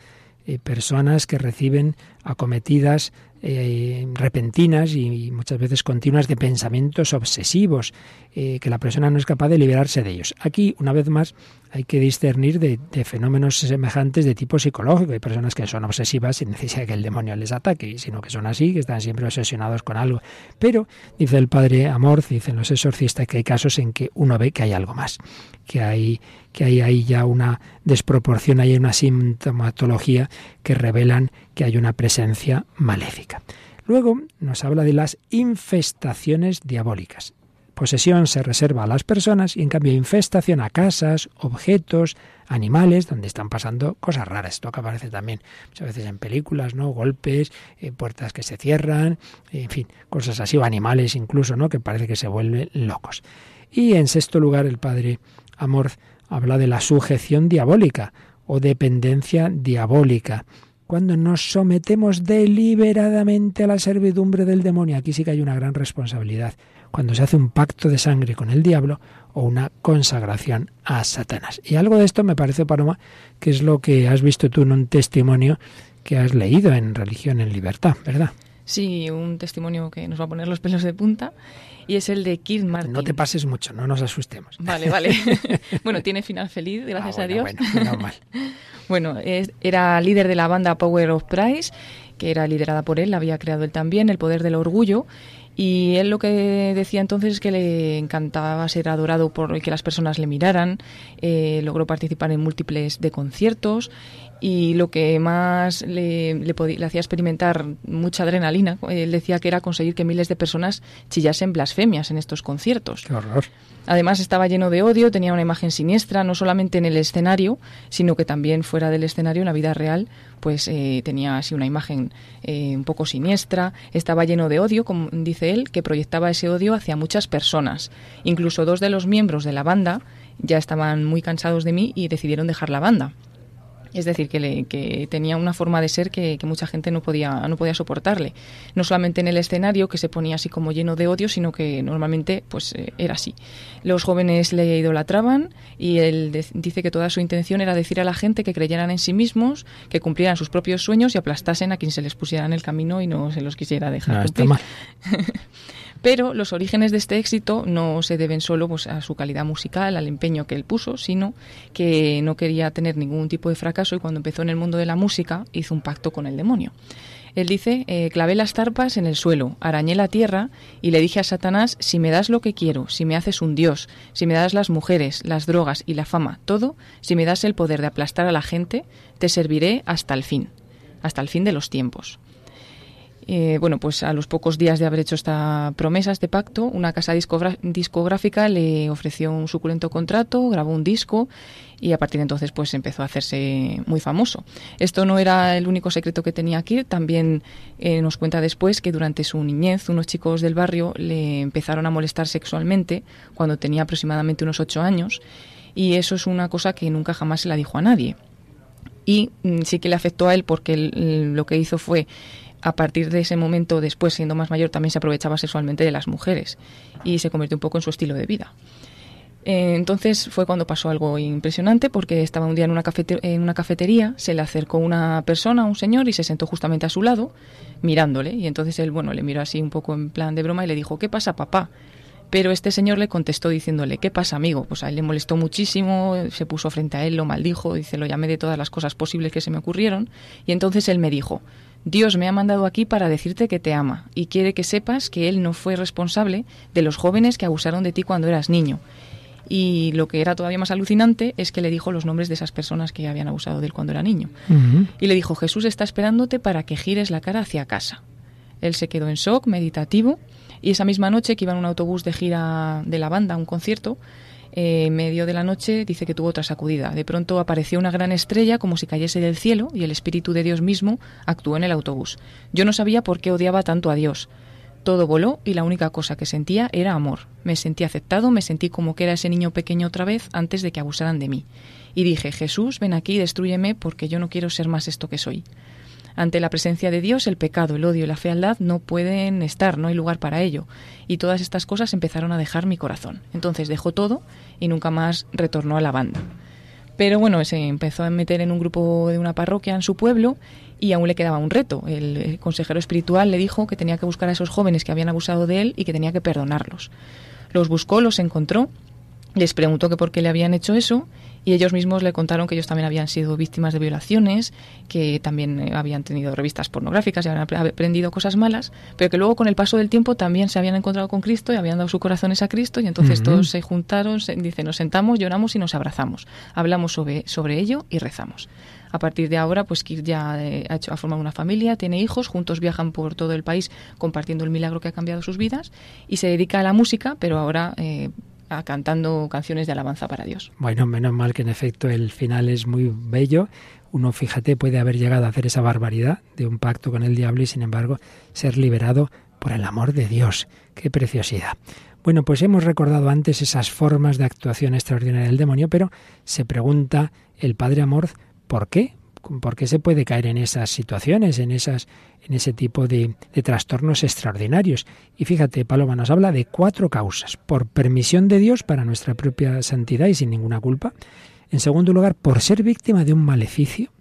Speaker 1: Eh, personas que reciben acometidas eh, repentinas y, muchas veces continuas de pensamientos obsesivos, eh, que la persona no es capaz de liberarse de ellos. Aquí, una vez más, hay que discernir de, fenómenos semejantes de tipo psicológico. Hay personas que son obsesivas sin necesidad de que el demonio les ataque, sino que son así, que están siempre obsesionados con algo. Pero, dice el padre Amor, dicen los exorcistas, que hay casos en que uno ve que hay algo más, que hay, que hay ahí ya una desproporción, hay una sintomatología que revelan que hay una presencia maléfica. Luego nos habla de las infestaciones diabólicas. Posesión se reserva a las personas y en cambio infestación a casas, objetos, animales, donde están pasando cosas raras. Esto que aparece también muchas veces en películas, ¿no? Golpes, eh, puertas que se cierran, en fin, cosas así, o animales incluso, ¿no? Que parece que se vuelven locos. Y en sexto lugar, el padre Amor habla de la sujeción diabólica o dependencia diabólica cuando nos sometemos deliberadamente a la servidumbre del demonio. Aquí sí que hay una gran responsabilidad cuando se hace un pacto de sangre con el diablo o una consagración a Satanás. Y algo de esto me parece, Paloma, que es lo que has visto tú en un testimonio que has leído en Religión en Libertad, ¿verdad?
Speaker 3: Sí, un testimonio que nos va a poner los pelos de punta y es el de Keith Martin.
Speaker 1: No te pases mucho, no nos asustemos.
Speaker 3: Vale, vale. [laughs] [laughs] bueno, tiene final feliz, gracias
Speaker 1: ah,
Speaker 3: a
Speaker 1: Dios. Bueno, [laughs]
Speaker 3: bueno, era líder de la banda Power of Price, que era liderada por él, la había creado él también, El Poder del Orgullo, Y él lo que decía entonces es que le encantaba ser adorado por que las personas le miraran, eh, logró participar en múltiples de conciertos y lo que más le, le, hacía experimentar mucha adrenalina, él decía que era conseguir que miles de personas chillasen blasfemias en estos conciertos.
Speaker 1: Qué horror.
Speaker 3: Además estaba lleno de odio, tenía una imagen siniestra, no solamente en el escenario, sino que también fuera del escenario, en la vida real, pues eh, tenía así una imagen eh, un poco siniestra, estaba lleno de odio, como dice él, que proyectaba ese odio hacia muchas personas. Incluso dos de los miembros de la banda ya estaban muy cansados de mí y decidieron dejar la banda. Es decir, que, tenía una forma de ser que, mucha gente no podía, no podía soportarle. No solamente en el escenario, que se ponía así como lleno de odio, sino que normalmente pues eh, era así. Los jóvenes le idolatraban y él dice que toda su intención era decir a la gente que creyeran en sí mismos, que cumplieran sus propios sueños y aplastasen a quien se les pusiera en el camino y no se los quisiera dejar. [laughs] Pero los orígenes de este éxito no se deben solo pues, a su calidad musical, al empeño que él puso, sino que no quería tener ningún tipo de fracaso y cuando empezó en el mundo de la música hizo un pacto con el demonio. Él dice, eh, clavé las tarpas en el suelo, arañé la tierra y le dije a Satanás, si me das lo que quiero, si me haces un dios, si me das las mujeres, las drogas y la fama, todo, si me das el poder de aplastar a la gente, te serviré hasta el fin, hasta el fin de los tiempos. Eh, bueno, pues a los pocos días de haber hecho esta promesa, este pacto, una casa discográfica le ofreció un suculento contrato, grabó un disco y a partir de entonces pues empezó a hacerse muy famoso. Esto no era el único secreto que tenía aquí, también eh, nos cuenta después que durante su niñez unos chicos del barrio le empezaron a molestar sexualmente cuando tenía aproximadamente unos ocho años y eso es una cosa que nunca jamás se la dijo a nadie. Y mm, sí que le afectó a él porque lo que hizo fue a partir de ese momento, después siendo más mayor, también se aprovechaba sexualmente de las mujeres y se convirtió un poco en su estilo de vida. Eh, entonces fue cuando pasó algo impresionante porque estaba un día en una, en una cafetería, se le acercó una persona, un señor, y se sentó justamente a su lado mirándole. Y entonces él, bueno, le miró así un poco en plan de broma y le dijo, ¿qué pasa, papá? Pero este señor le contestó diciéndole, ¿qué pasa, amigo? Pues a él le molestó muchísimo, se puso frente a él, lo maldijo, dice, lo llamé de todas las cosas posibles que se me ocurrieron. Y entonces él me dijo, Dios me ha mandado aquí para decirte que te ama y quiere que sepas que Él no fue responsable de los jóvenes que abusaron de ti cuando eras niño. Y lo que era todavía más alucinante es que le dijo los nombres de esas personas que habían abusado de él cuando era niño. Y le dijo, Jesús está esperándote para que gires la cara hacia casa. Él se quedó en shock, meditativo, y esa misma noche que iba en un autobús de gira de la banda a un concierto, eh, en medio de la noche dice que tuvo otra sacudida. De pronto apareció una gran estrella como si cayese del cielo y el Espíritu de Dios mismo actuó en el autobús. Yo no sabía por qué odiaba tanto a Dios. Todo voló y la única cosa que sentía era amor. Me sentí aceptado, me sentí como que era ese niño pequeño otra vez antes de que abusaran de mí. Y dije, Jesús, ven aquí destruyeme porque yo no quiero ser más esto que soy. Ante la presencia de Dios, el pecado, el odio y la fealdad no pueden estar, no hay lugar para ello. Y todas estas cosas empezaron a dejar mi corazón. Entonces dejó todo y nunca más retornó a la banda. Pero bueno, se empezó a meter en un grupo de una parroquia en su pueblo y aún le quedaba un reto. El, consejero espiritual le dijo que tenía que buscar a esos jóvenes que habían abusado de él y que tenía que perdonarlos. Los buscó, los encontró, les preguntó que por qué le habían hecho eso y ellos mismos le contaron que ellos también habían sido víctimas de violaciones, que también eh, habían tenido revistas pornográficas y habían aprendido cosas malas, pero que luego con el paso del tiempo también se habían encontrado con Cristo y habían dado sus corazones a Cristo y entonces todos se juntaron, se, dice, nos sentamos, lloramos y nos abrazamos, hablamos sobre, sobre ello y rezamos. A partir de ahora, pues Kir ya eh, ha, hecho, ha formado una familia, tiene hijos, juntos viajan por todo el país compartiendo el milagro que ha cambiado sus vidas y se dedica a la música, pero ahora eh, cantando canciones de alabanza para Dios.
Speaker 1: Bueno, menos mal que en efecto el final es muy bello. Uno, fíjate, puede haber llegado a hacer esa barbaridad de un pacto con el diablo y sin embargo ser liberado por el amor de Dios. Qué preciosidad. Bueno, pues hemos recordado antes esas formas de actuación extraordinaria del demonio, pero se pregunta el Padre Amor, ¿por qué? ¿Por qué se puede caer en esas situaciones, en, esas, en ese tipo de, de trastornos extraordinarios? Y fíjate, Paloma nos habla de cuatro causas. Por permisión de Dios para nuestra propia santidad y sin ninguna culpa. En segundo lugar, por ser víctima de un maleficio.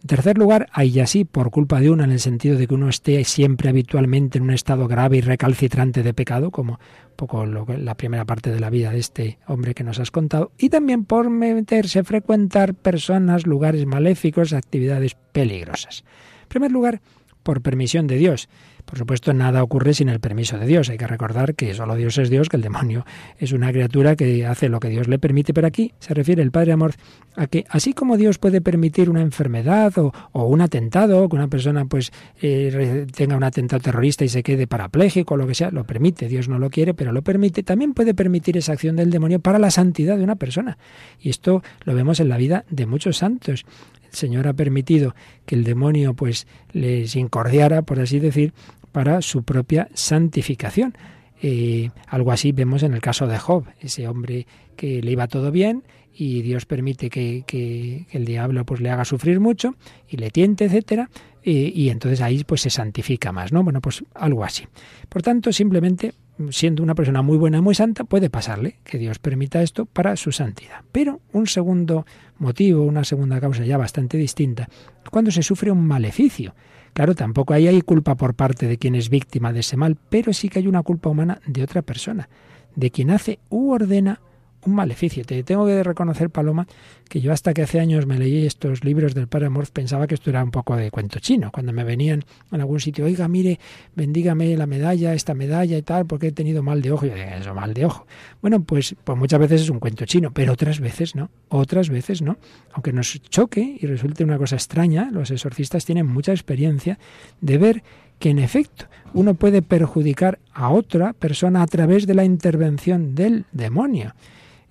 Speaker 1: En tercer lugar, hay así por culpa de uno en el sentido de que uno esté siempre habitualmente en un estado grave y recalcitrante de pecado, como poco lo, la primera parte de la vida de este hombre que nos has contado, y también por meterse, frecuentar personas, lugares maléficos, actividades peligrosas. En primer lugar, por permisión de Dios. Por supuesto, nada ocurre sin el permiso de Dios. Hay que recordar que solo Dios es Dios, que el demonio es una criatura que hace lo que Dios le permite. Pero aquí se refiere el Padre Amor a que así como Dios puede permitir una enfermedad o, un atentado, que una persona pues eh, tenga un atentado terrorista y se quede parapléjico o lo que sea, lo permite. Dios no lo quiere, pero lo permite. También puede permitir esa acción del demonio para la santidad de una persona. Y esto lo vemos en la vida de muchos santos. El Señor ha permitido que el demonio pues les incordiara, por así decir, para su propia santificación. Eh, algo así vemos en el caso de Job, ese hombre que le iba todo bien y Dios permite que, el diablo pues le haga sufrir mucho y le tiente, etcétera, y, entonces ahí pues se santifica más, ¿no? Bueno, pues algo así. Por tanto, simplemente siendo una persona muy buena, muy santa, puede pasarle que Dios permita esto para su santidad. Pero un segundo motivo, una segunda causa ya bastante distinta, cuando se sufre un maleficio. Claro, tampoco hay culpa por parte de quien es víctima de ese mal, pero sí que hay una culpa humana de otra persona, de quien hace u ordena un maleficio. Te tengo que reconocer, Paloma, que yo hasta que hace años me leí estos libros del Padre pensaba que esto era un poco de cuento chino. Cuando me venían en algún sitio, oiga, mire, bendígame la medalla, esta medalla y tal, porque he tenido mal de ojo. Yo digo, eso, mal de ojo. Bueno, pues, pues muchas veces es un cuento chino, pero otras veces no. Otras veces no. Aunque nos choque y resulte una cosa extraña, los exorcistas tienen mucha experiencia de ver que en efecto uno puede perjudicar a otra persona a través de la intervención del demonio.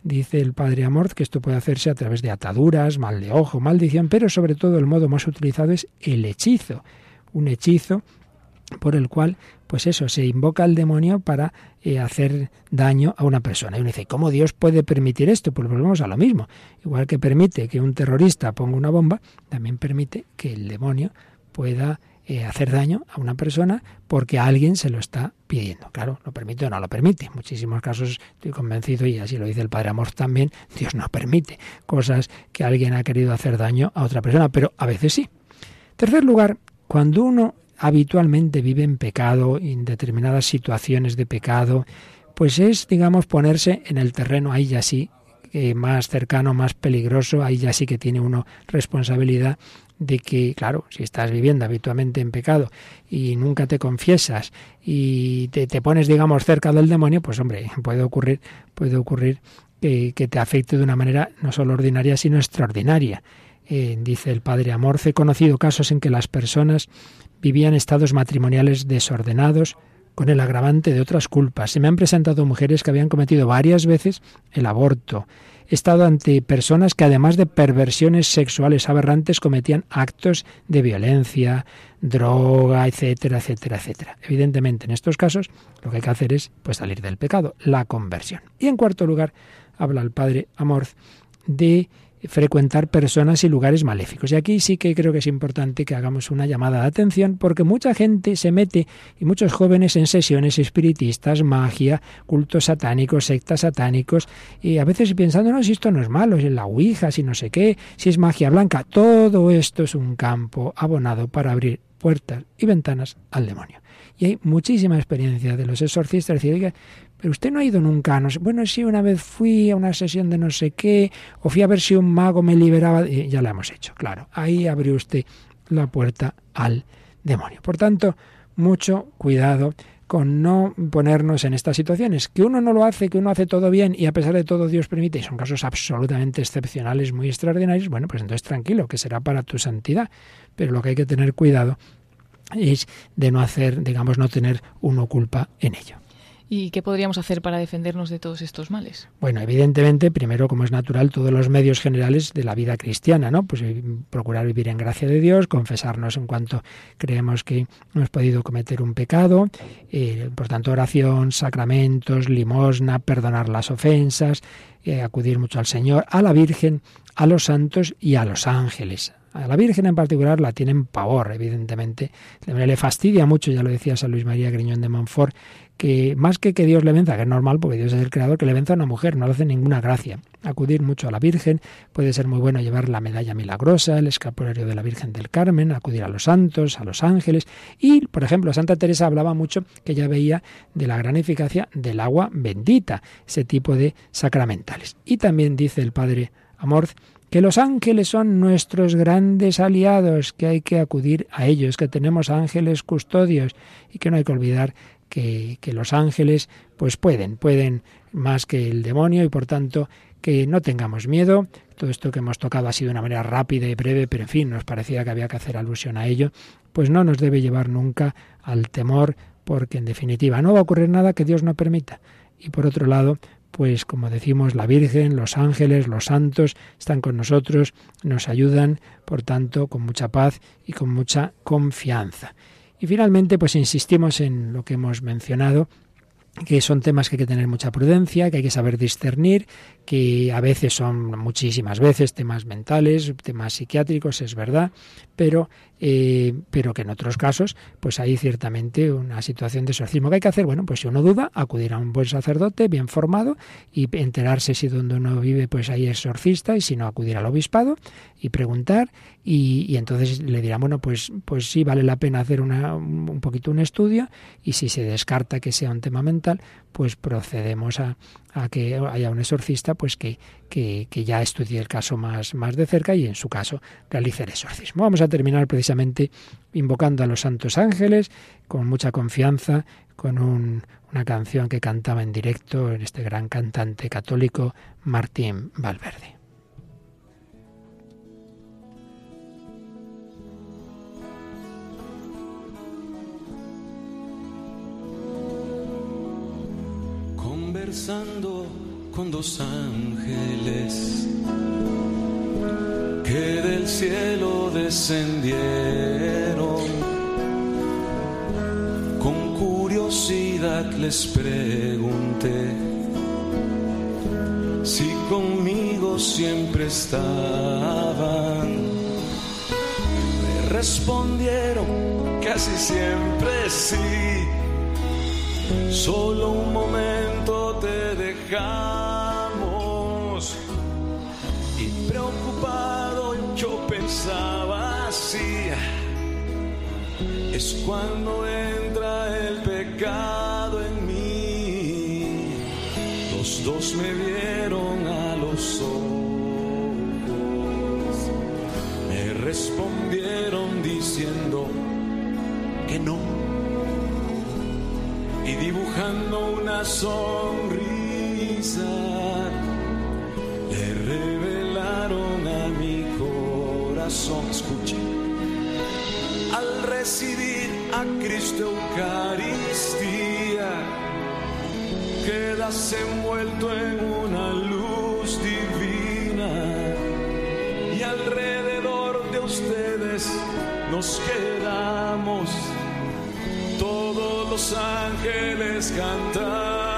Speaker 1: Dice el padre Amort que esto puede hacerse a través de ataduras, mal de ojo, maldición, pero sobre todo el modo más utilizado es el hechizo. Un hechizo por el cual, pues eso, se invoca al demonio para eh, hacer daño a una persona. Y uno dice, ¿cómo Dios puede permitir esto? Pues volvemos a lo mismo. Igual que permite que un terrorista ponga una bomba, también permite que el demonio pueda eh, hacer daño a una persona porque alguien se lo está pidiendo. Claro, lo permite o no lo permite. En muchísimos casos estoy convencido, y así lo dice el Padre Amor también, Dios no permite cosas que alguien ha querido hacer daño a otra persona, pero a veces sí. Tercer lugar, cuando uno habitualmente vive en pecado, en determinadas situaciones de pecado, pues es, digamos, ponerse en el terreno ahí ya sí, eh, más cercano, más peligroso, ahí ya sí que tiene uno responsabilidad de que, claro, si estás viviendo habitualmente en pecado y nunca te confiesas y te, pones, digamos, cerca del demonio, pues hombre, puede ocurrir, puede ocurrir que, te afecte de una manera no solo ordinaria, sino extraordinaria. Eh, dice el padre Amorce, he conocido casos en que las personas vivían estados matrimoniales desordenados, con el agravante de otras culpas. Se me han presentado mujeres que habían cometido varias veces el aborto, he estado ante personas que además de perversiones sexuales aberrantes cometían actos de violencia, droga, etcétera, etcétera, etcétera. Evidentemente, en estos casos lo que hay que hacer es pues salir del pecado, la conversión. Y en cuarto lugar, habla el padre Amorth de frecuentar personas y lugares maléficos. Y aquí sí que creo que es importante que hagamos una llamada de atención porque mucha gente se mete y muchos jóvenes en sesiones espiritistas, magia, cultos satánicos, sectas satánicos y a veces pensando, no, si esto no es malo, es la Ouija, si no sé qué, si es magia blanca, todo esto es un campo abonado para abrir puertas y ventanas al demonio. Y hay muchísima experiencia de los exorcistas, decir, pero usted no ha ido nunca, no sé, bueno, sí, una vez fui a una sesión de no sé qué, o fui a ver si un mago me liberaba, y ya lo hemos hecho, claro, ahí abrió usted la puerta al demonio. Por tanto, mucho cuidado con no ponernos en estas situaciones, que uno no lo hace, que uno hace todo bien y a pesar de todo Dios permite, y son casos absolutamente excepcionales, muy extraordinarios, bueno, pues entonces tranquilo, que será para tu santidad, pero lo que hay que tener cuidado es de no hacer, digamos, no tener uno culpa en ello.
Speaker 3: ¿Y qué podríamos hacer para defendernos de todos estos males?
Speaker 1: Bueno, evidentemente, primero, como es natural, todos los medios generales de la vida cristiana, ¿no? Pues eh, procurar vivir en gracia de Dios, confesarnos en cuanto creemos que hemos podido cometer un pecado, eh, por tanto, oración, sacramentos, limosna, perdonar las ofensas, eh, acudir mucho al Señor, a la Virgen, a los santos y a los ángeles. A la Virgen en particular la tienen pavor, evidentemente. Le fastidia mucho, ya lo decía San Luis María Griñón de Montfort, que más que que Dios le venza, que es normal porque Dios es el creador, que le venza a una mujer, no le hace ninguna gracia. Acudir mucho a la Virgen, puede ser muy bueno llevar la medalla milagrosa, el escapulario de la Virgen del Carmen, acudir a los santos, a los ángeles. Y, por ejemplo, Santa Teresa hablaba mucho que ella veía de la gran eficacia del agua bendita, ese tipo de sacramentales. Y también dice el padre Amorth que los ángeles son nuestros grandes aliados, que hay que acudir a ellos, que tenemos ángeles custodios y que no hay que olvidar que, que los ángeles pues pueden, pueden más que el demonio y por tanto que no tengamos miedo. Todo esto que hemos tocado ha sido de una manera rápida y breve, pero en fin, nos parecía que había que hacer alusión a ello, pues no nos debe llevar nunca al temor, porque en definitiva no va a ocurrir nada que Dios no permita. Y por otro lado, pues como decimos, la Virgen, los ángeles, los santos están con nosotros, nos ayudan, por tanto, con mucha paz y con mucha confianza. Y finalmente, pues insistimos en lo que hemos mencionado, que son temas que hay que tener mucha prudencia, que hay que saber discernir, que a veces son muchísimas veces temas mentales, temas psiquiátricos, es verdad, pero eh, pero que en otros casos, pues hay ciertamente una situación de exorcismo que hay que hacer. Bueno, pues si uno duda, acudir a un buen sacerdote bien formado y enterarse si donde uno vive, pues hay exorcista, y si no, acudir al obispado y preguntar, y, entonces le dirán, bueno, pues, pues sí vale la pena hacer una, un poquito un estudio, y si se descarta que sea un tema mental, pues procedemos a, a que haya un exorcista pues que, que, que, ya estudie el caso más, más de cerca y en su caso realice el exorcismo. Vamos a terminar precisamente invocando a los santos ángeles con mucha confianza, con un, una canción que cantaba en directo en este gran cantante católico Martín Valverde.
Speaker 7: Conversando con dos ángeles que del cielo descendieron. Con curiosidad les pregunté si conmigo siempre estaban. Me respondieron casi siempre sí Solo un momento te dejamos. Y preocupado yo pensaba así. Es cuando entra el pecado en mí. Los dos me vieron a los ojos. Me respondieron diciendo que no y dibujando una sonrisa le revelaron a mi corazón. Escuche, al recibir a Cristo Eucaristía, quedas envuelto en una luz divina y alrededor de ustedes nos quedamos los ángeles cantando.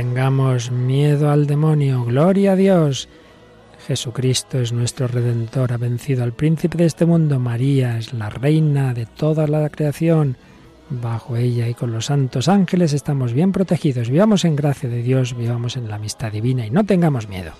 Speaker 1: Tengamos miedo al demonio. Gloria a Dios. Jesucristo es nuestro Redentor, ha vencido al príncipe de este mundo. María es la reina de toda la creación. Bajo ella y con los santos ángeles estamos bien protegidos. Vivamos en gracia de Dios, vivamos en la amistad divina y no tengamos miedo.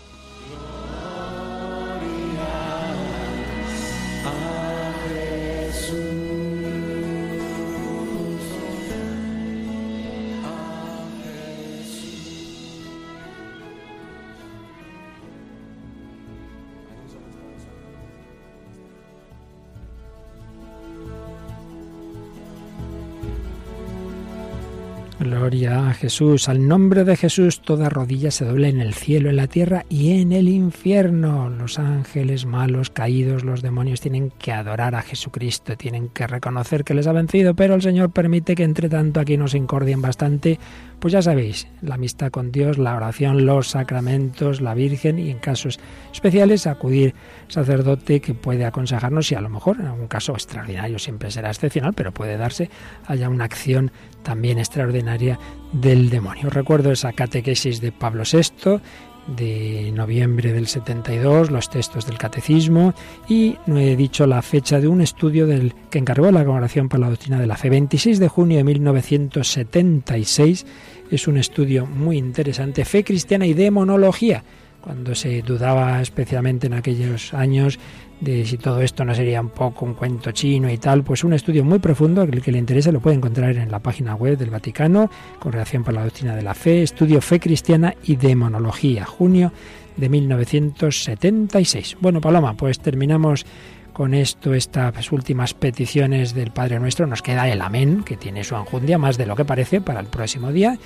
Speaker 1: Gloria a Jesús. Al nombre de Jesús toda rodilla se doble en el cielo, en la tierra y en el infierno. Los ángeles malos, caídos, los demonios tienen que adorar a Jesucristo, tienen que reconocer que les ha vencido, pero el Señor permite que entre tanto aquí nos incordien bastante pues ya sabéis, la amistad con Dios, la oración, los sacramentos, la Virgen y en casos especiales acudir sacerdote que puede aconsejarnos y a lo mejor en algún caso extraordinario siempre será excepcional, pero puede darse haya una acción también extraordinaria del demonio. Recuerdo esa catequesis de Pablo VI de noviembre del 72, los textos del catecismo y no he dicho la fecha de un estudio del que encargó la Congregación para la Doctrina de la Fe, 26 de junio de 1976. Es un estudio muy interesante, Fe cristiana y demonología, cuando se dudaba especialmente en aquellos años de si todo esto no sería un poco un cuento chino y tal, pues un estudio muy profundo, el que le interese lo puede encontrar en la página web del Vaticano, Congregación para la Doctrina de la Fe, Estudio Fe Cristiana y Demonología, junio de 1976. Bueno, Paloma, pues terminamos con esto, estas últimas peticiones del Padre Nuestro, nos queda el amén, que tiene su anjundia más de lo que parece para el próximo día.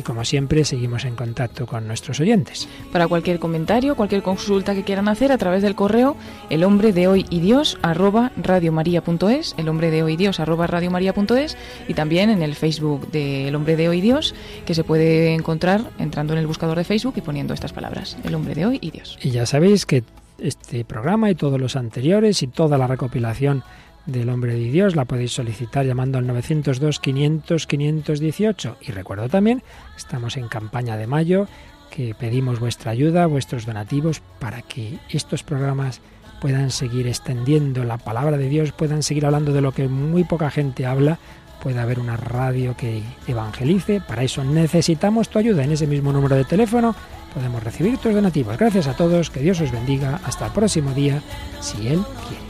Speaker 1: Y como siempre, seguimos en contacto con nuestros oyentes.
Speaker 3: Para cualquier comentario, cualquier consulta que quieran hacer a través del correo, el hombre de hoy y Dios arroba radiomaria.es, el hombre de hoy y Dios arroba radiomaria.es y también en el Facebook de El hombre de hoy y Dios, que se puede encontrar entrando en el buscador de Facebook y poniendo estas palabras, el hombre de hoy y Dios.
Speaker 1: Y ya sabéis que este programa y todos los anteriores y toda la recopilación del Hombre de Dios la podéis solicitar llamando al 902 500 518 y recuerdo también estamos en campaña de mayo que pedimos vuestra ayuda, vuestros donativos para que estos programas puedan seguir extendiendo la palabra de Dios, puedan seguir hablando de lo que muy poca gente habla, pueda haber una radio que evangelice. Para eso necesitamos tu ayuda en ese mismo número de teléfono podemos recibir tus donativos. Gracias a todos, que Dios os bendiga. Hasta el próximo día, si Él quiere.